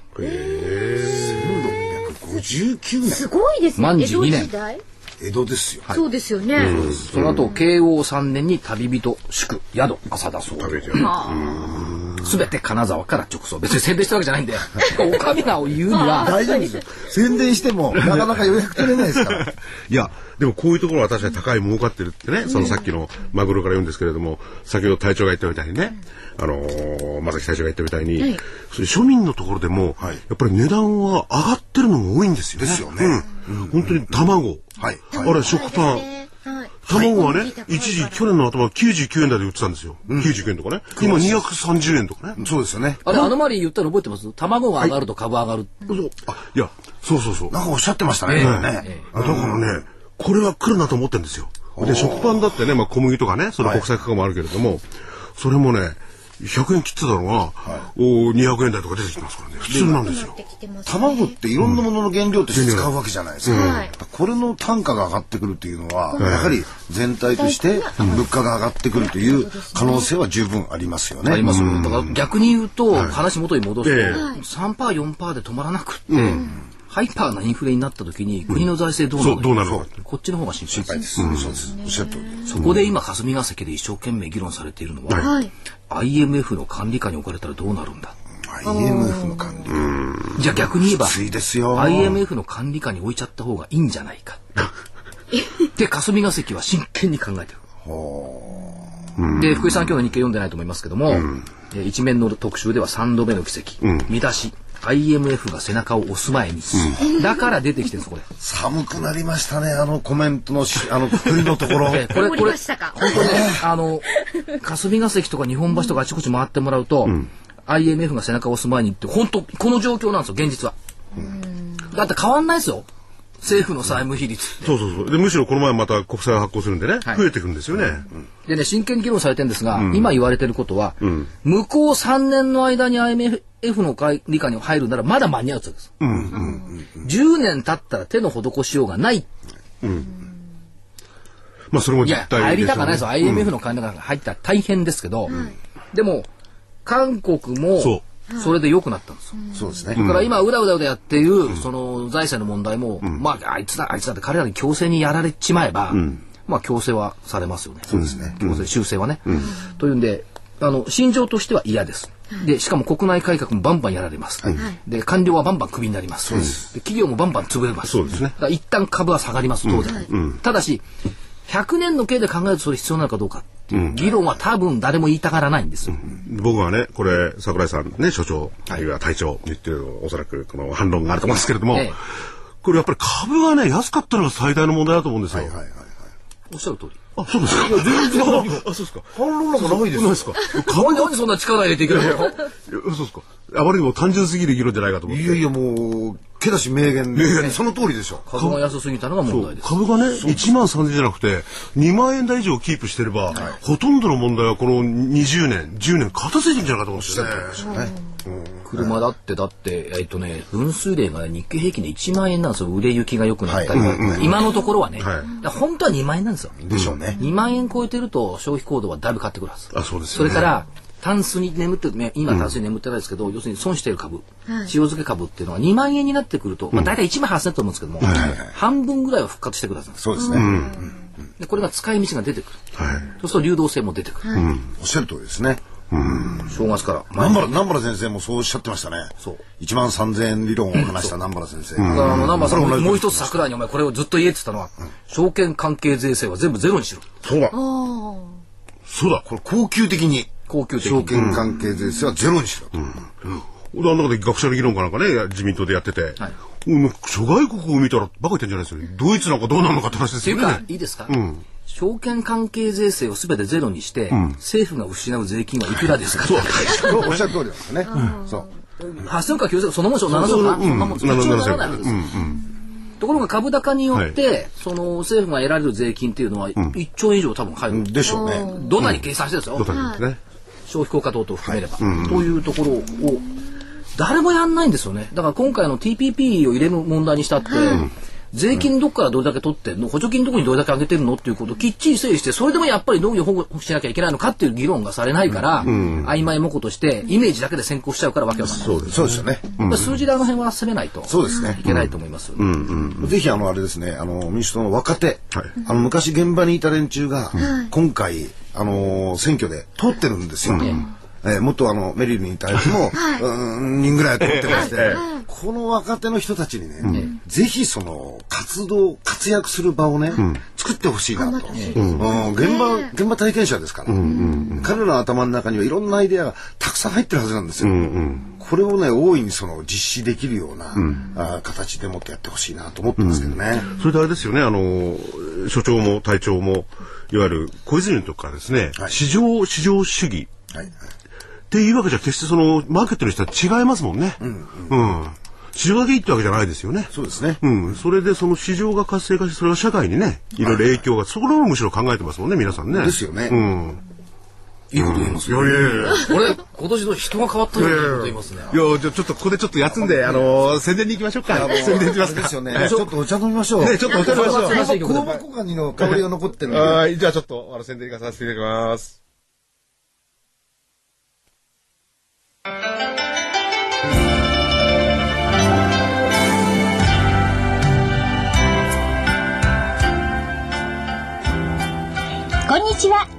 59年。すごいですね。江戸万事二年時代江戸ですよ。そうですよね。その後、慶応3年に旅人、宿、宿、浅田荘。食べてやる。すべて金沢から直送。別に宣伝したわけじゃないんで、お上がを言うには、大丈夫ですよ。宣伝しても、*laughs* なかなか予約取れないですから。いや、でもこういうところは確かに高い儲かってるってね、そのさっきのマグロから言うんですけれども、先ほど隊長が言ったみたいにね、あのー、まさき隊長が言ったみたいに、はいそういう庶民のところでも、はいやっぱり値段は上がってるのが多いんですよね。ですよねうん。本当に卵。はい。あれ、食パン。はい。卵はね、一時、去年の頭99円台で売ってたんですよ。99円とかね。今230円とかね。そうですよね。あれ、アノマリー言ったの覚えてます？卵が上がると株上がる。そうあ、いや、そうそうそう。なんかおっしゃってましたね。ええこれねえあだからね、これは来るなと思ってるんですよ。で、食パンだってね、まあ小麦とかね、その国際価格もあるけれども、それもね、100円切ってたのが、お200円台とか出てきてますからね。普通なんですよ。ね。卵っていろんなものの原料として使うわけじゃないですか。はい。これの単価が上がってくるっていうのは、やはり全体として物価が上がってくるという可能性は十分ありますよね。あります。だから逆に言うと、話元に戻すと、ええ。3%、4%で止まらなくって、ハイパーなインフレになった時に国の財政どうなそう、るのどうなるのか。こっちの方が心配で。すす。そうです。おっしゃる通り。そこで今、霞が関で一生懸命議論されているのは、はい。IMF の管理下に置かれたらどうなるんだ。IMF の管理。じゃあ逆に言えば、きついですよ IMF の管理下に置いちゃった方がいいんじゃないか。*laughs* で、霞が関は真剣に考えてる。で、福井さん今日の日経読んでないと思いますけども、えー一面の特集では3度目の奇跡、見出し、IMF が背中を押す前に、だから出てきてるんです、これ。寒くなりましたね、あのコメントのし、あの、くくりのところ。*laughs* えーこれ、これ、ましたか？本当にね、あの、霞が関とか日本橋とかあちこち回ってもらうと、IMF が背中を押す前にって、本当、この状況なんですよ、現実は。だって変わんないですよ。政府の債務比率。そうそうそう。で、むしろこの前また国債を発行するんでね、はい増えていくんですよね。でね、真剣に議論されてるんですが、今言われてることは、向こう3年の間に IMF の管理下に入るならまだ間に合うって言うんです。10年経ったら手の施しようがない。まあそれもいや、入りたかないですよ。IMF の金が入ったら大変ですけど、でも、韓国も、それで良くなったんですよ。そうですね。だから今、うだうだうだやっている、その財政の問題も、まあ、あいつだ、あいつだって彼らに強制にやられちまえば、まあ、強制はされますよね。そうですね。強制、修正はね。というんで、あの、心情としては嫌です。で、しかも国内改革もバンバンやられます。で、官僚はバンバンクビになります。で企業もバンバン潰れます。そうですねだから一旦株は下がります、当然。ただし、100年の計で考えるとそれ必要なのかどうかっていう議論は多分誰も言いたがらないんですよ。僕はね、これ、桜井さんね、所長、あるいは隊長言ってる、おそらくこの反論があると思うんですけれども、ええこれやっぱり株がね、安かったのが最大の問題だと思うんですよ。はいはいはい。おっしゃる通り。あ、そうですか。いや、全然、あ、*laughs* そうですか。反論なんかないですよ。ですか。なんでなんでそんな力入れていくのよ。いやそうですか。あまりにも単純すぎる議論じゃないかと思って。いやいやもう、けだし名言で、その通りでしょ。株が安すぎたのが問題です。株がね、1万3000じゃなくて、2万円台以上キープしてれば、ほとんどの問題はこの20年、10年、片付いてるんじゃないかと思ってね。車だって、だって、えっとね、分数例がね日経平均で1万円なんですよ。売れ行きが良くなったり、今のところはね。はい本当は2万円なんですよ。でしょうね。2万円超えてると消費行動はだいぶ変わってくるはず。あ、そうですね。れから、タンスに眠ってる、ね今タンスに眠ってないですけど、要するに損している株、塩漬け株っていうのは2万円になってくると、まあ大体1万8000と思うんですけども、半分ぐらいは復活してください。そうですね。でこれが使い道が出てくる。はい。そうすると流動性も出てくる。おっしゃる通りですね。正月から。南原、南原先生もそうおっしゃってましたね。そう。1万3000円理論を話した南原先生。だからあの、南波さんそれ同じもう一つ桜井にお前これをずっと言えって言ったのは、証券関係税制は全部ゼロにしろ。そうだ。そうだ。これ高級的に、高級的。証に。券関係税制はゼロにしろと。俺あの中で学者の議論かなんかね、自民党でやってて、うん。諸外国を見たらバカ言ってんじゃないですよね。ドイツなんかどうなるのかって話ですよね。っていうか、いいですか、証券関係税制をすべてゼロにして、政府が失う税金はいくらですか？おっしゃる通りですよね。そう。8000か9000そのもんしょ7000か、そん。なもんです。うんならないわけですよ。ところが株高によって、その政府が得られる税金っていうのは1兆円以上多分入る。でしょうね。どんなに計算してですよ。どうんですね。消費効果等々含めれば、というところを誰もやんないんですよね。だから今回の TPP を入れる問題にしたって、税金どこからどれだけ取ってんの補助金どこにどれだけ上げてるのっていうことをきっちり整理してそれでもやっぱり農業を保護しなきゃいけないのかっていう議論がされないから、曖昧模倣としてイメージだけで先行しちゃうからわけわかんないそうです。そうですよね。まあ数字であの辺は攻めないとそうですね。いけないと思いますよね、ぜひあのあれですね、あの民主党の若手、はい。あの昔現場にいた連中が、今回あの選挙で通ってるんですよ。えーもっとあのメリルにいたやつも、うーん人ぐらい通ってまして、この若手の人たちにね、ぜひその活動活躍する場をね、作ってほしいなと、うん。現場現場体験者ですから、彼らの頭の中にはいろんなアイデアがたくさん入ってるはずなんですよ。これをね大いにその実施できるような、あ形でもってやってほしいなと思ってますけどね。それであれですよね、あの、所長も隊長も、いわゆる小泉のとこからですね、はい市場、市場主義っていうわけじゃ決してその、マーケットの人は違いますもんね。うん。市場だけいいってわけじゃないですよね。そうですね。うん。それでその市場が活性化して、それが社会にね、いろいろ影響が、そこをむしろ考えてますもんね、皆さんね。ですよねうん。いいこと言いますいやいやいや。俺今年の人が変わったようなこと言いますねいや、じゃあちょっとここでちょっと休んで、あのー宣伝に行きましょうか。宣伝しますか。ですよね。ちょっとお茶飲みましょう。ねちょっとお茶飲みましょうお茶飲みましょう香箱ガニの香りが残ってる。はい、じゃあちょっと、あの、宣伝行かさせていただきます。こんにちは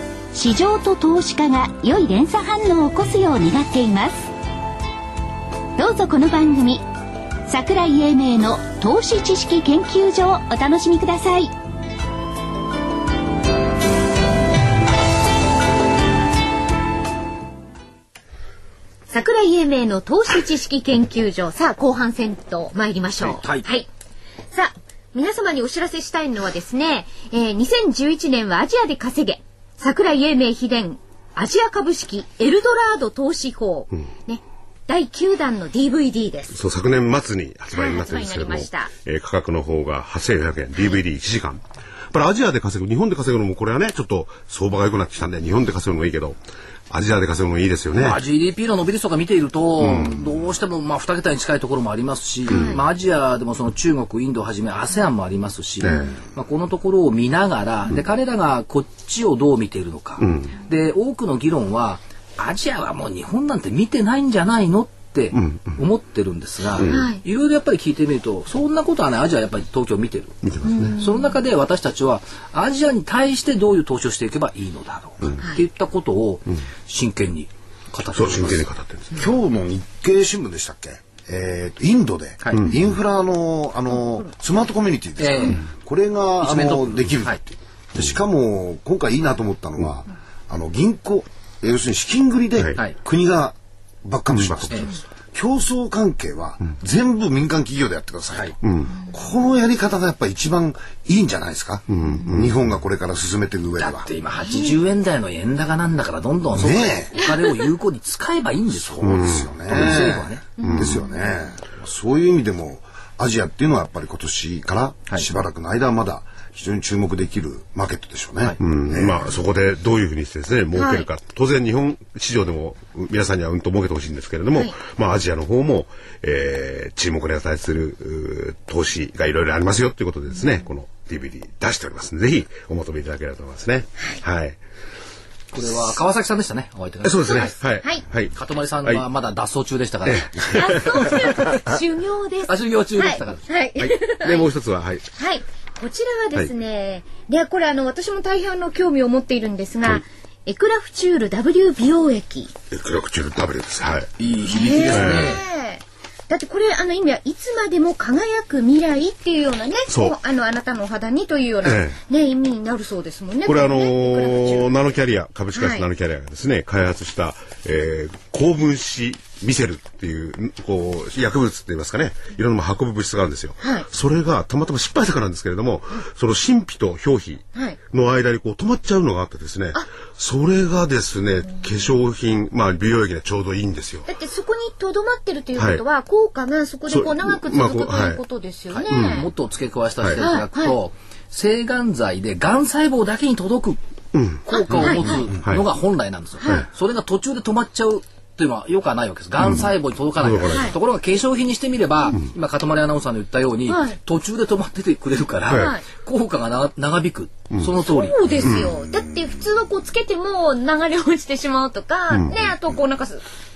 市場と投資家が良い連鎖反応を起こすよう願っています。どうぞこの番組桜井英明の投資知識研究所をお楽しみください。桜井英明の投資知識研究所。さあ後半戦と参りましょう。はい、はい、さあ皆様にお知らせしたいのはですね、えー、2011年はアジアで稼げ桜井英明秘伝アジア株式エルドラード投資法、うん、ね。第9弾の DVD です。そう、昨年末に発売になってるんですけども、はい、えー、価格の方が8400円、DVD1 時間。やっぱりアジアで稼ぐ、日本で稼ぐのもこれはね、ちょっと相場が良くなってきたんで、日本で稼ぐのもいいけど、アジアで稼ぐのもいいですよね。まあ、GDP の伸び率とか見ていると、うん、どうしてもまあ2桁に近いところもありますし、うん、まあ、アジアでもその中国、インドをはじめ ASEAN もありますし、まあ、このところを見ながら、で彼らがこっちをどう見ているのか、で多くの議論はアジアはもう日本なんて見てないんじゃないのって思ってるんですが、い。ろいろやっぱり聞いてみるとそんなことはねアジアやっぱり東京見てる。見てますね。その中で私たちはアジアに対してどういう投資をしていけばいいのだろうかっていったことを真剣に語ってそう真剣に語ってるんです、ね、今日の日経新聞でしたっけ？えー、インドで、はい、インフラのあのスマートコミュニティですか、えー、これがあのできるって、はい、でしかも今回いいなと思ったのは、うん、あの銀行。要するに資金繰りで国がバックアップします。競争関係は全部民間企業でやってください、うん、このやり方がやっぱり一番いいんじゃないですか、うんうん、日本がこれから進めていく上では。だって今80円台の円高なんだからどんどんそねお金を有効に使えばいいんですよ。そうですよね。政府はね、ですよね。そういう意味でもアジアっていうのはやっぱり今年からしばらくの間はまだ非常に注目できるマーケットでしょうね。はい、うんまあそこでどういうふうにしてですね儲けるか、はい、当然日本市場でも皆さんにはうんと儲けてほしいんですけれども、はい、まあアジアの方も、えー、注目に値する投資がいろいろありますよということでですね、うん、この DVD 出しておりますのでぜひお求めいただければと思いますね。はい。これは川崎さんでしたね、お相手が。そうですね。はい。はい。かとまりさんはまだ脱走中でしたから。脱走中修行です。*laughs* あ、修行中でしたから。はい。で、もう一つは、はい。はい。こちらはですね、で、これあの、私も大変の興味を持っているんですが、エクラフチュール W 美容液。エクラフチュール W です。はい。いい響きですね。だってこれあの意味はいつまでも輝く未来っていうようなねそうあのあなたのお肌にというような、ええ、ね意味になるそうですもんね。これあのー、ナノキャリア株式会社ナノキャリアがですね、はい、開発した、えー、高分子ミセルっていうこう薬物って言いますかね。いろんな運ぶ物質があるんですよ、はい、それがたまたま失敗したからなんですけれども、その神秘と表皮の間にこう止まっちゃうのがあってですね、それがですね化粧品まあ美容液にはちょうどいいんですよ。だってそこにとどまってるということは、はい、効果がそこでこう長く続く、ということですよね、はい、もっと付け加えさせてい。ただくと、制がん剤でがん細胞だけに届く効果を持つのが本来なんですよ、それが途中で止まっちゃうというのはよくはないわけです。がん細胞に届かない。うん、ところが化粧品にしてみれば、うん、今、かとまりアナウンサーの言ったように、はい、途中で止まっててくれるから、はい、効果が長引く。その通り。そうですよ。だって普通はこうつけても流れ落ちてしまうとか、ね、あとこうなんか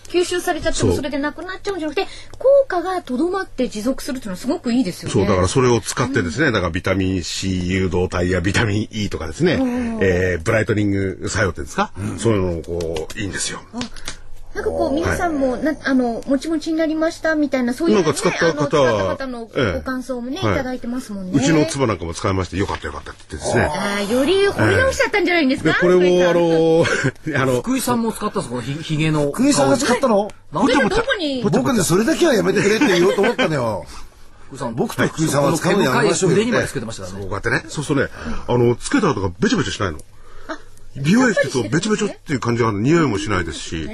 吸収されちゃってもそれでなくなっちゃうんじゃなくて効果がとどまって持続するっていうのはすごくいいですよね。そうだからそれを使ってですね、うん、だからビタミン C 誘導体やビタミン E とかですね、えー、ブライトニング作用っていうんですか、うん、そういうのこういいんですよ。なんかこう皆さんもな、あのもちもちになりましたみたいなそういう、ね、なんか使った方は方のご感想もね、ええ、いただいてますもんね。うちの妻なんかも使いましてよかったよかったってですね。ああより掘り直しちゃったんじゃないんですか？これもあの *laughs* あの福井さんも使ったんですこのひひげの。福井さんが使ったの？なんでどこに？僕ねそれだけはやめてくれって言おうと思ったのよ。*laughs* 僕と福井さんは使うのやめましょうよ。腕にまでつけてましたからね。こうやってね。そうするとね、あのつけた後がべちゃべちゃしないの。美容液とべちょべちょっていう感じが匂いもしないですし、こ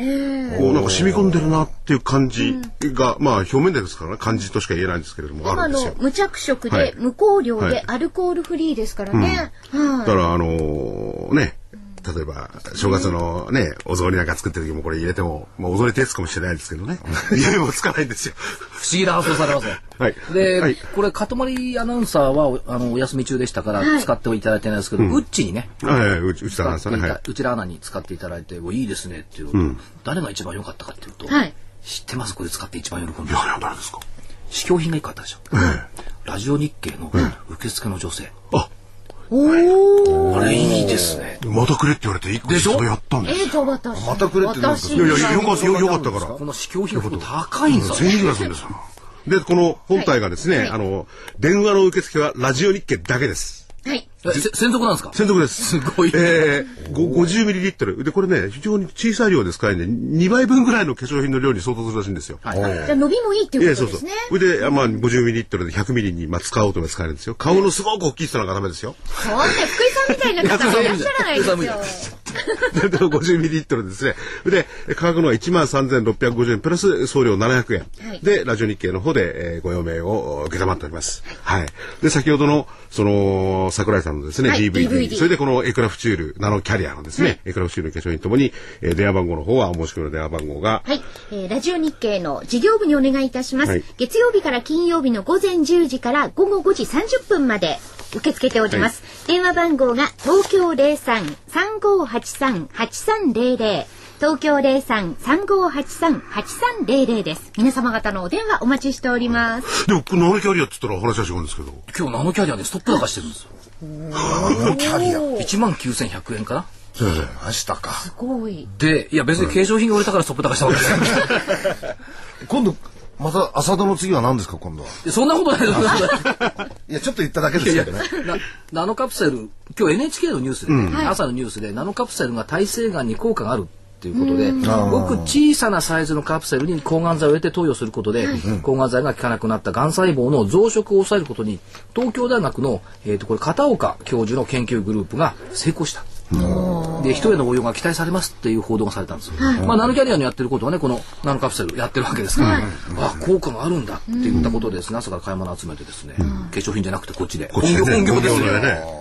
うなんか染み込んでるなっていう感じが、まあ表面ですからね。感じとしか言えないんですけれどもあるんですよ。無着色で無香料でアルコールフリーですからね。だからあのね例えば正月のねお雑煮なんか作ってる時もこれ入れても、まあ、お雑煮テスかもしれないですけどね。匂いもつかないんですよ。不思議な発想されますね。はい。で、はい、これかとまりアナウンサーはあのお休み中でしたから使っていただいてないですけど、はい、ウッチにね、はい、うち内田アナウンサーね、はい、内田アナに使っていただいていいですねっていう、うん、誰が一番良かったかっていうと、はい、知ってます？これ使って一番喜んでいやいや誰ですか？試供品が一個あったでしょ、ええ、ラジオ日経の受受付の女性。あ、おお。あれいいですね。またくれって言われて一個でしょ？それやったんです。えー。またくれってなんですか？私いやいや、よかった、よよかったから。この試供品が高いんです1000よ。円ぐらいするんですよ。で、この本体がですね、あの、電話の受付はラジオ日経だけです。はい。専属なんですか？専属です。すごいえー、ご 50ml。で、これね、非常に小さい量ですからね、2倍分ぐらいの化粧品の量に相当するらしいんですよ。はい。じゃあ伸びもいいっていうそううことですね。。それで、まあ、50ml で 100ml に、まあ、使おうと思えば使えるんですよ。顔のすごく大きい人なんかダメですよ。そんな福井さんみたいな方がいらっしゃらないですよ。で、でも 50ml ですね。で、価格のは13,650円プラス送料700円。はいで、ラジオ日経の方で、えーご用命を受けたまっております。はい。で、先ほどの、その、桜井さんのですね、はい DVD, DVD それでこのエクラフチュール、ナノキャリアのですね、エクラフチュールの化粧品ともに、えー電話番号の方は、お申し込みの電話番号が、はい、えーラジオ日経の事業部にお願いいたします、はい。月曜日から金曜日の午前10時から午後5時30分まで受け付けております、電話番号が東京03-3583-8300東京03-3583-8300です。皆様方のお電話お待ちしております。でも、このナノキャリアって言ったら話は違うんですけど、今日ナノキャリアでストップ高してるんですよ。キャリア。1万9100円かな？先生、明日か。すごいで、いや別に化粧品が売れたからストップ高したわけですよ。今度、また、浅田の次は何ですか、今度は？でそんなことないです。いや、ちょっと言っただけですけどね。なナノカプセル今日 NHK のニュースで、ね朝のニュースでナノカプセルが耐性がんに効果があるっていうことでごく小さなサイズのカプセルに抗がん剤を入れて投与することで、抗がん剤が効かなくなったがん細胞の増殖を抑えることに東京大学の、えー、とこれ片岡教授の研究グループが成功した。で人への応用が期待されますっていう報道がされたんですよ、まあ、ナノキャリアのやってることはねこのナノカプセルやってるわけですから、あ効果があるんだって言ったことでですね。朝から買い物集めてですね、化粧品じゃなくてこっちで。本業本業ですよ。ね。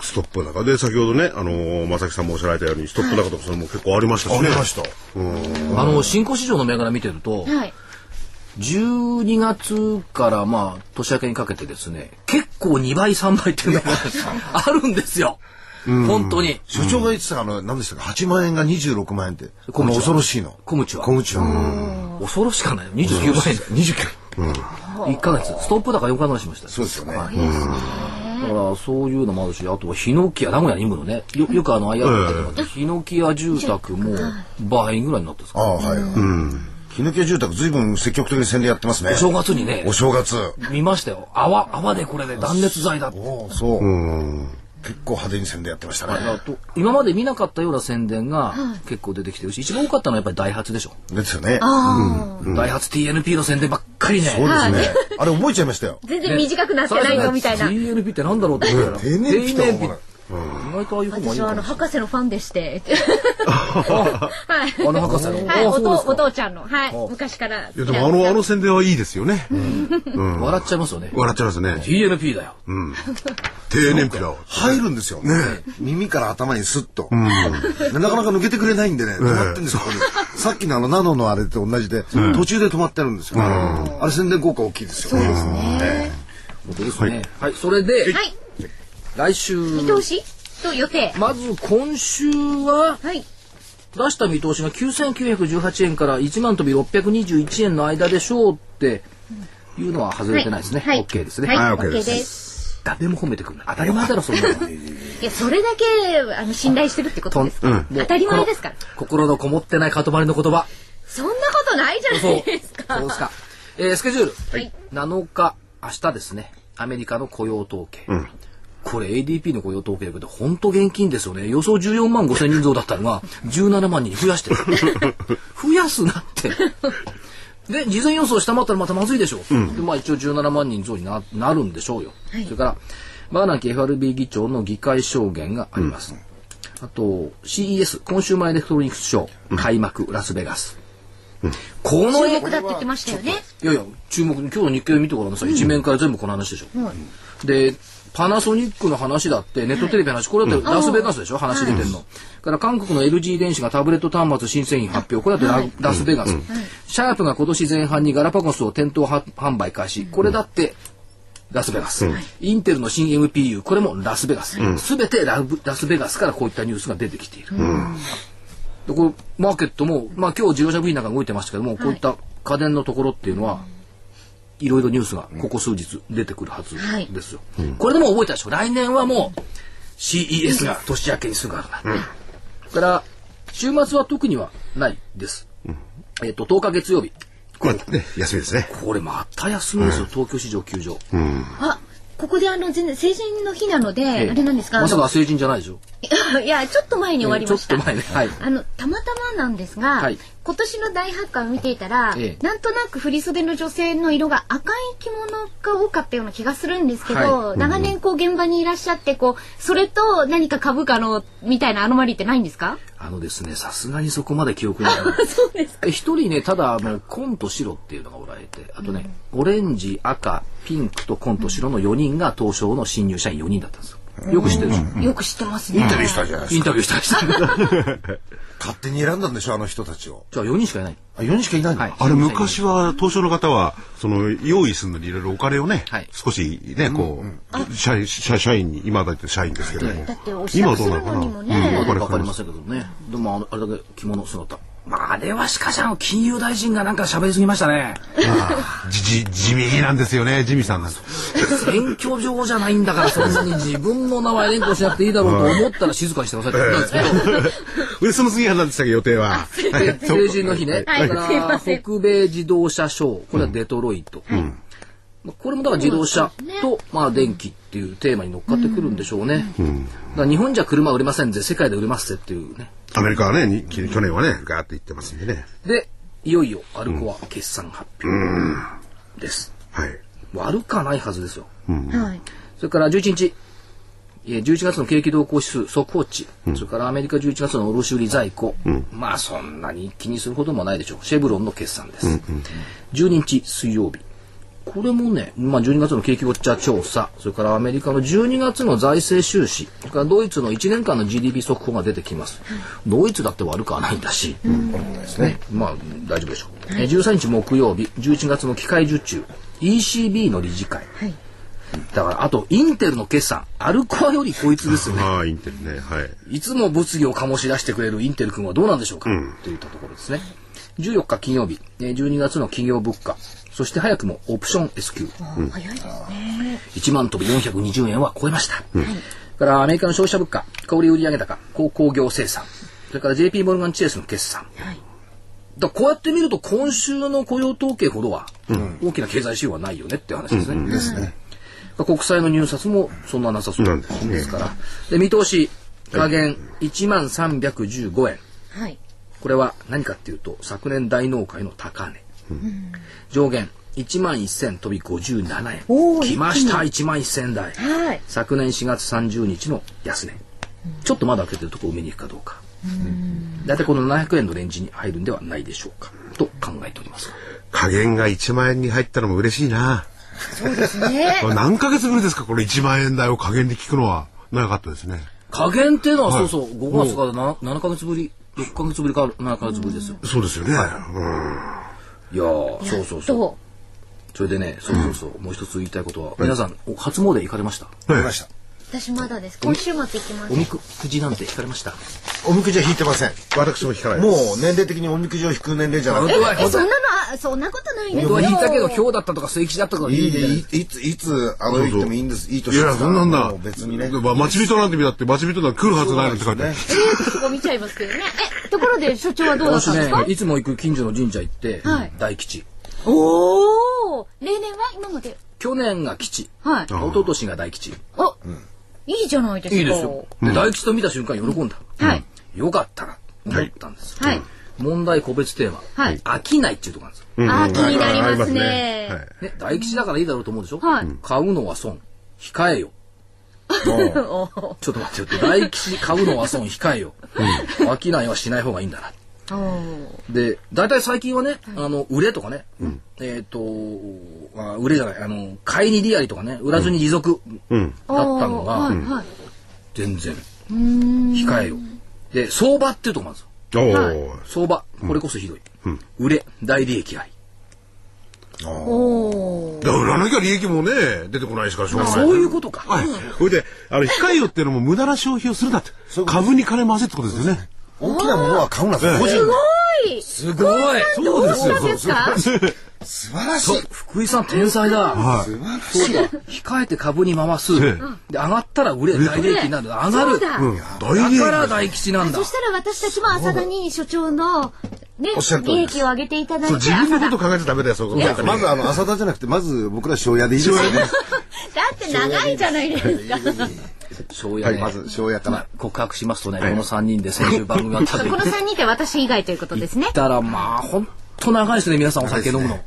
ストップ高で先ほどね、あのー、正木さんもおっしゃられたようにストップ高とかそれも結構ありましたしね。した。あの新興市場の銘柄見てると、はい。12月からまあ年明けにかけてですね結構2倍3倍っていうのがあるんですよ。本当に。所長が言ってたあの、何でしたか、8万円が26万円って。この恐ろしいの。小口は。小口は。恐ろしかないよ。29倍29。1ヶ月。ストップ高4回ぐらいしましたよ。そうですよね。だからそういうのもあるしあとはヒノキ屋名古屋に今のねよよくあの IR ってヒノキ屋住宅も倍ぐらいになってるんですかああ、はい。ヒノキ屋住宅、ずいぶん積極的に宣伝やってますね。お正月にね。お正月。見ましたよ。泡泡でこれで断熱材だって。おそう。結構派手に宣伝やってましたね。今まで見なかったような宣伝が結構出てきてるし、一番多かったのはやっぱりダイハツでしょ。ですよね。ダイハツ TNP の宣伝ばっかりね。そうですね。あれ覚えちゃいましたよ。全然短くなってないぞみたいな TNP ってなんだろうと思ったら。意外とああいう方もいい私はあのもしれない博士のファンでして *laughs* はいあの博士の。はい、おあそうですか父お父ちゃんの、はい、昔から。いやでもあの、あの宣伝はいいですよね。笑っちゃいますよね。笑っちゃいますね。TNP だよ。低燃費だわ。入るんですよ。耳から頭にスッと。でなかなか抜けてくれないんでね、止まってんですよ。さっきのあのナノのあれと同じで、途中で止まってるんですよ。あれ宣伝効果大きいですよ。そうですね。本当ですね。はい、それで、はい、来週、見通し？と予定。まず今週は、はい。出した見通しが9918円から1万飛び621円の間でしょうっていうのは外れてないですね。はい OK ですね。はい、はい OK で。です誰も褒めてくる当たり前だろ、そんなの。*laughs* いや、それだけ、あの、信頼してるってことです。もう当たり前ですから。心のこもってない塊の言葉。そんなことないじゃないですか。そうですか。えースケジュール。はい7日、明日ですね。アメリカの雇用統計。これ ADP の雇用統計だけど、本当現金ですよね。予想14万5千人増だったのが、17万人に増やしてる。*laughs* 増やすなって。で、事前予想下回ったらまたまずいでしょう。でまあ一応17万人増にななるんでしょうよ。それから、バーナンキ FRB 議長の議会証言があります。あと、CES、 Consumer Electronics Show、開幕、ラスベガス。この注目だって言ってましたよね。いやいや、注目、今日の日経見てごらんなさい。一面から全部この話でしょ。で、パナソニックの話だって、ネットテレビの話、これだってラスベガスでしょ、話出てんの。から韓国の LG 電子がタブレット端末新製品発表、これだってラ,、ラスベガス、シャープが今年前半にガラパゴスを店頭は販売開始。これだって、ラスベガス、インテルの新 MPU、これもラスベガス。すべ、てラスベガスからこういったニュースが出てきている。でこれマーケットも、まあ今日自動車部品なんか動いてましたけども、こういった家電のところっていうのは、いろいろニュースがここ数日出てくるはずですよ。これでも覚えたでしょ？来年はもう CES が年明けにすぐあるな。それから週末は特にはないです。えっ、と10日月曜日。これね、休みですね。これまた休みですよ、東京市場休場。あ、ここであの全然成人の日なので、ええあれなんですか？まさか成人じゃないでしょ？*laughs* いやちょっと前に終わりました。ええちょっと前ねはいあのたまたまなんですが、はい今年の大発会を見ていたら、ええなんとなく振袖の女性の色が赤い着物が多かったような気がするんですけど、はい長年こう現場にいらっしゃってこうそれと何か株価のみたいなアノマリーってないんですか？あのですね、さすがにそこまで記憶にない。*laughs* そうです一人ね、ただ、あの、紺と白っていうのがおられて、あとね、オレンジ、赤、ピンクと紺と白の4人が東証の新入社員4人だったんですよ。よく知ってるでしょ。よく知ってますね。インタビューしたじゃないですか。インタビューしたりして。*laughs* 勝手に選んだんでしょ、あの人たちを。じゃあ4人しかいない。あ、4人しかいないの？はい。あれ昔は東証の方はその用意するのにいろいろお金をね、はい少しねこう、社員社社員に今だって社員ですけども、だってお支度するのにもね。まだうんわかりませんけどね。でもあの、あれだけ着物姿。まあ、あれはしかしあの、金融大臣がなんか喋りすぎましたね。じじ地味なんですよね地味さんなん選挙上じゃないんだから、そんなに。自分の名前連呼しなくていいだろうと思ったら静かにしてくださいって言ったんですけど、でその次は何でしたっけ予定ははい成人の日ね。はいから北米自動車ショー。これはデトロイト。まあこれもだから自動車と、まあ電気っていうテーマに乗っかってくるんでしょうね。だから日本じゃ車売れませんぜ、世界で売れますぜっていうね。アメリカはねに去年はねガーって言ってますんでねで、いよいよアルコア決算発表です。はい悪かないはずですよ。はい。それから11日、えー11月の景気動向指数速報値、それからアメリカ11月の卸売在庫、まあそんなに気にすることもないでしょう。シェブロンの決算です。12日水曜日。これもね、まあ、12月の景気ウォッチャー調査、それからアメリカの12月の財政収支、それからドイツの1年間の GDP 速報が出てきます。ドイツだって悪くはないんだし、ね、まあ大丈夫でしょう。えー13日木曜日、11月の機械受注、ECB の理事会。はい。だから、あと、インテルの決算、アルコアよりこいつですよね。ああインテルねはいいつも物議を醸し出してくれるインテル君はどうなんでしょうか、といったところですね。14日金曜日、えー12月の企業物価、そして早くもオプション S q 早いですね。1万飛び420円は超えました。それからアメリカの消費者物価、小売売上高、高工業生産、それから JP モルガンチェースの決算。はい。だこうやって見ると今週の雇用統計ほどは大きな経済指標はないよねっていう話ですね。ですね。国債の入札もそんななさそうですから。で、見通し、下限1万315円。はい。これは何かっていうと、昨年大納会の高値。上限1万1000飛び57おー円。来ました、1万1000台。はい。昨年4月30日の安値。ちょっとまだ開けてるところ埋めに行くかどうか。大体この700円のレンジに入るんではないでしょうか。と考えております。加減が1万円に入ったのも嬉しいなそうですね。*laughs* 何ヶ月ぶりですかこれ1万円台を加減で聞くのは長かったですね加減っていうのは、そうそう、5月から 7, 7ヶ月ぶり、6ヶ月ぶりか7ヶ月ぶりですよ。そうですよね、うんいやー、そうそうそう。と、それでね、そうそうそう、もう一つ言いたいことは、皆さん、お初詣行かれました？わりました。私まだです。今週末行きますお。みくじなんて引かれました？おみくじは引いてません。私も引かないもですう年齢的におみくじを引く年齢じゃなくて。は、そんなの、あそんなことないです本当は引いたけど、今日だったとか、末吉だったとかいいで、いいんでいいつ、いつ、あの、言ってもいいんです。いい年いや、そんなんだ。別にね。ま待ち人なんて見たって、待ち人なんて来るはずないのって書いてある。そこ見ちゃいますけどね。え、ところで所長はどうだった私ねんですか、いつも行く近所の神社行ってはい、大吉。おお例年は今まで？去年が吉。はい。一昨年が大吉。お、いいじゃないですか。いいですよ。で、大吉と見た瞬間喜んだ。はい。よかったな、思ったんです。はい。問題個別テーマ。はい飽きないっていうところなんですよ。あー、気になりますね。はいね、大吉だからいいだろうと思うでしょ？はい買うのは損。控えよ。ちょっと待ってよって。大吉買うのは損、控えよ。飽きないはしない方がいいんだな。で、大体最近はね、あの、売れとかね、えっ、と、あ売れじゃない、あの、買いに利ありとかね、売らずに利息うん。だったのが。全然、控えよ。で、相場っていうとこなんですよ。相場、これこそひどい。売れ、大利益あり。おーだから売らなきゃ利益もね、出てこないですからしょうがない。そういうことか。はい。それで、あの、控えよっていうのも無駄な消費をするなって。株に金回せってことですよね。大きなものは買うな。個人すごいすごいどうですか素晴らしい。福井さん天才だ。素晴らしい。控えて株に回す。で、上がったら売れ、大利益になる。上がる。だ。大利益だから大吉なんだそ。したら私たちも浅田に所長のね利益を上げていただいてそう自分のこと考えちゃダメだよ、そういうこと。まずあの、浅田じゃなくて、まず僕ら庄屋でいいですよね。*laughs* だって長いじゃないですか。はい、庄屋ねまず庄屋から。告白しますとね、この3人で先週番組があったんでこの3人で私以外ということですね言っ。たら、まあ、ほんと長いですね、皆さんお酒飲むの。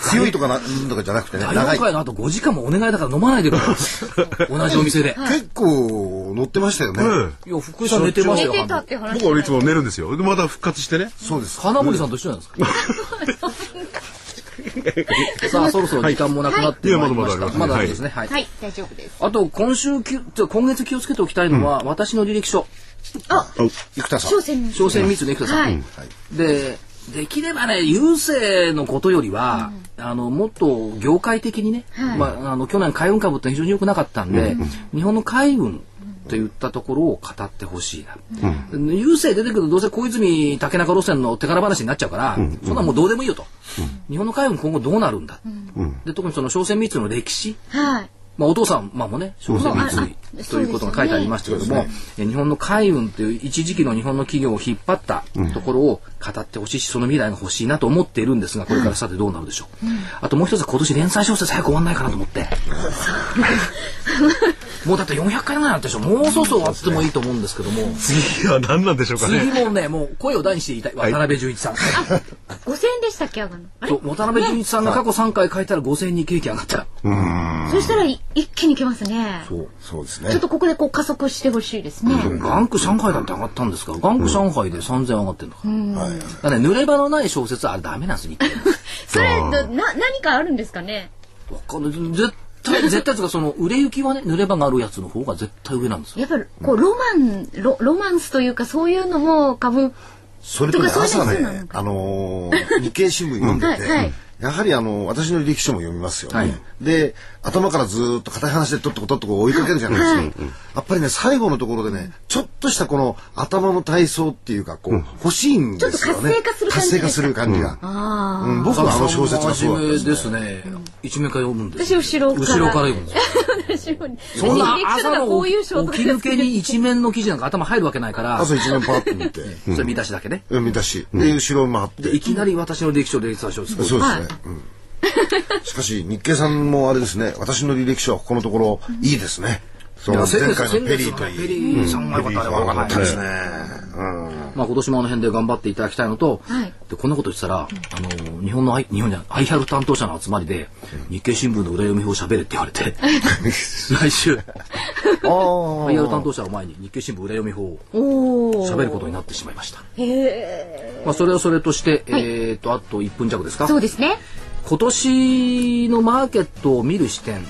強いとかな、うんとかじゃなくてね、大長い。会の後5時間もお願いだから飲まないでください。同じお店で。結構乗ってましたよね。えいや、福井さん寝てますよ。寝てたってえ話。僕はいつも寝るんですよ。で、また復活してね。そうです。金森さんと一緒なんですか？*laughs* *laughs* さあ、そろそろ時間もなくなってまいりました。まだですね。はい。はい、大丈夫です。あと、今週き、じゃあ今月気をつけておきたいのは、私の履歴書。あ、生田さん。商船商船三つの生田さん。はい。で、できればね、郵政のことよりは、あの、もっと業界的にね、はいまあ、あの、去年海運株って非常に良くなかったんで、日本の海運といったところを語ってほしいな。郵政出てくるとどうせ小泉竹中路線の手柄話になっちゃうから、そんなもうどうでもいいよと。日本の海運今後どうなるんだ？で、特にその商船三つの歴史？はい。まあ、お父さんまあもね、商船三井ということが書いてありましたけれども、え日本の海運という一時期の日本の企業を引っ張ったところを語ってほしいし、その未来が欲しいなと思っているんですが、これからさてどうなるでしょう。あともう一つ今年連載小説早く終わんないかなと思って。もうだって400回ぐらいなんでしょもうそろそろ終わってもいいと思うんですけども、次は何なんでしょうか次ね。もね、もう声を大にして言いたい。渡辺淳一さん。5000円でしたっけ、上がるの？渡辺淳一さんが過去3回書いたら5000にケーキ上がった。そしたらい一気にいけますね。そうそうですねちょっ。とここでこう加速してほしいですね。ガンク上海だって上がったんですか？ら、ガンク上海で3000上がってんだから。だからね、濡れ場のない小説はあれダメなんですよ、*laughs* それな何かあるんですかね？わかんない。絶対、*laughs* 絶対つうか、その、売れ行きはね、濡れ場があるやつの方が絶対上なんですよ。やっぱりこうロマンロロマンスというかそういうのも株それとね、とかそう朝ねあのー日経新聞読んでて、はいはいやはりあの、私の履歴書も読みますよね。はいで、頭からずーっと硬い話でとっとことっとこ追いかけるじゃないですか。やっぱりね、最後のところでね、ちょっとしたこの頭の体操っていうか、こう、欲しいんですよね。ちょっと活性化する感じ活性化する感じが。あうん、僕はあの小説がそうだったですね。ですね。一面から読むんです。私後ろから後ろから読むんです。そんな朝の起き抜けに一面の記事なんか頭入るわけないから、朝一面パーッと見て、*laughs* それ見出しだけね。見出し、で、後ろ回って。で、い。きなり私の歴史を連載しようそうですね。う *laughs* んしかし、日経さんもあれですね、私の履歴書はここのところ、いいですね。そ前回のペリーといい。ペリーさんがよかったね。よかったですはいね。うん。まあ今年もあの辺で頑張っていただきたいのと、はいでこんなこと言ってたら、あの日本のアイ日本じゃアイハル担当者の集まりで日経新聞の裏読み表を喋れって言われて *laughs* 来週あアイハル担当者を前に日経新聞裏読み表を。喋ることになってしまいました。まあそれはそれとして、えっとあと1分弱ですか？そうですね。今年のマーケットを見る視点、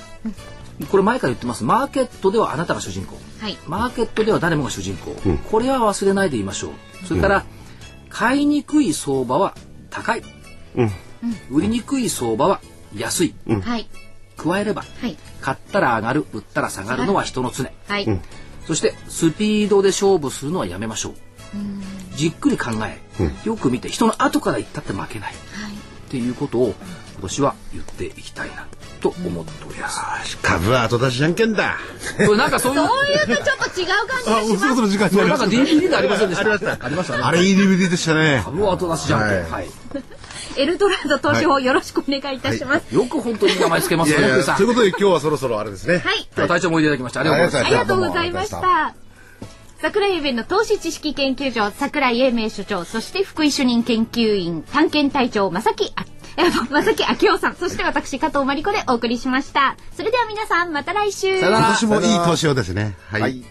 これ前から言ってます。マーケットではあなたが主人公。はい。マーケットでは誰もが主人公、これは忘れないで言いましょう。それから、買いにくい相場は高い、売りにくい相場は安い、はい。加えればはい。買ったら上がる売ったら下がるのは人の常はい。そしてスピードで勝負するのはやめましょう。じっくり考え、よく見て人の後から言ったって負けない、っていうことを今年は言っていきたいなと思っております株は後出しじゃんけんだ。これなんかそういうそういうとちょっと違う感じがします。そろそろ時間になりなんかました。DVD でありませんでしたありましたありましたねあれいい DVD でしたね。株は後出しじゃんけん、はいはいエルドラード投資法よろしくお願いいたします。よく本当に名前つけますよね。ということで今日はそろそろあれですね。はい。今日は体調もいただきましてありがとうございます。ありがとうございました。桜井英明の投資知識研究所桜井英明所長そして福井主任研究員探検隊長正木あえま、まさきあきおさん、そして私、加藤真理子でお送りしました。それでは皆さん、また来週。今年もいい年をですね。はい。はい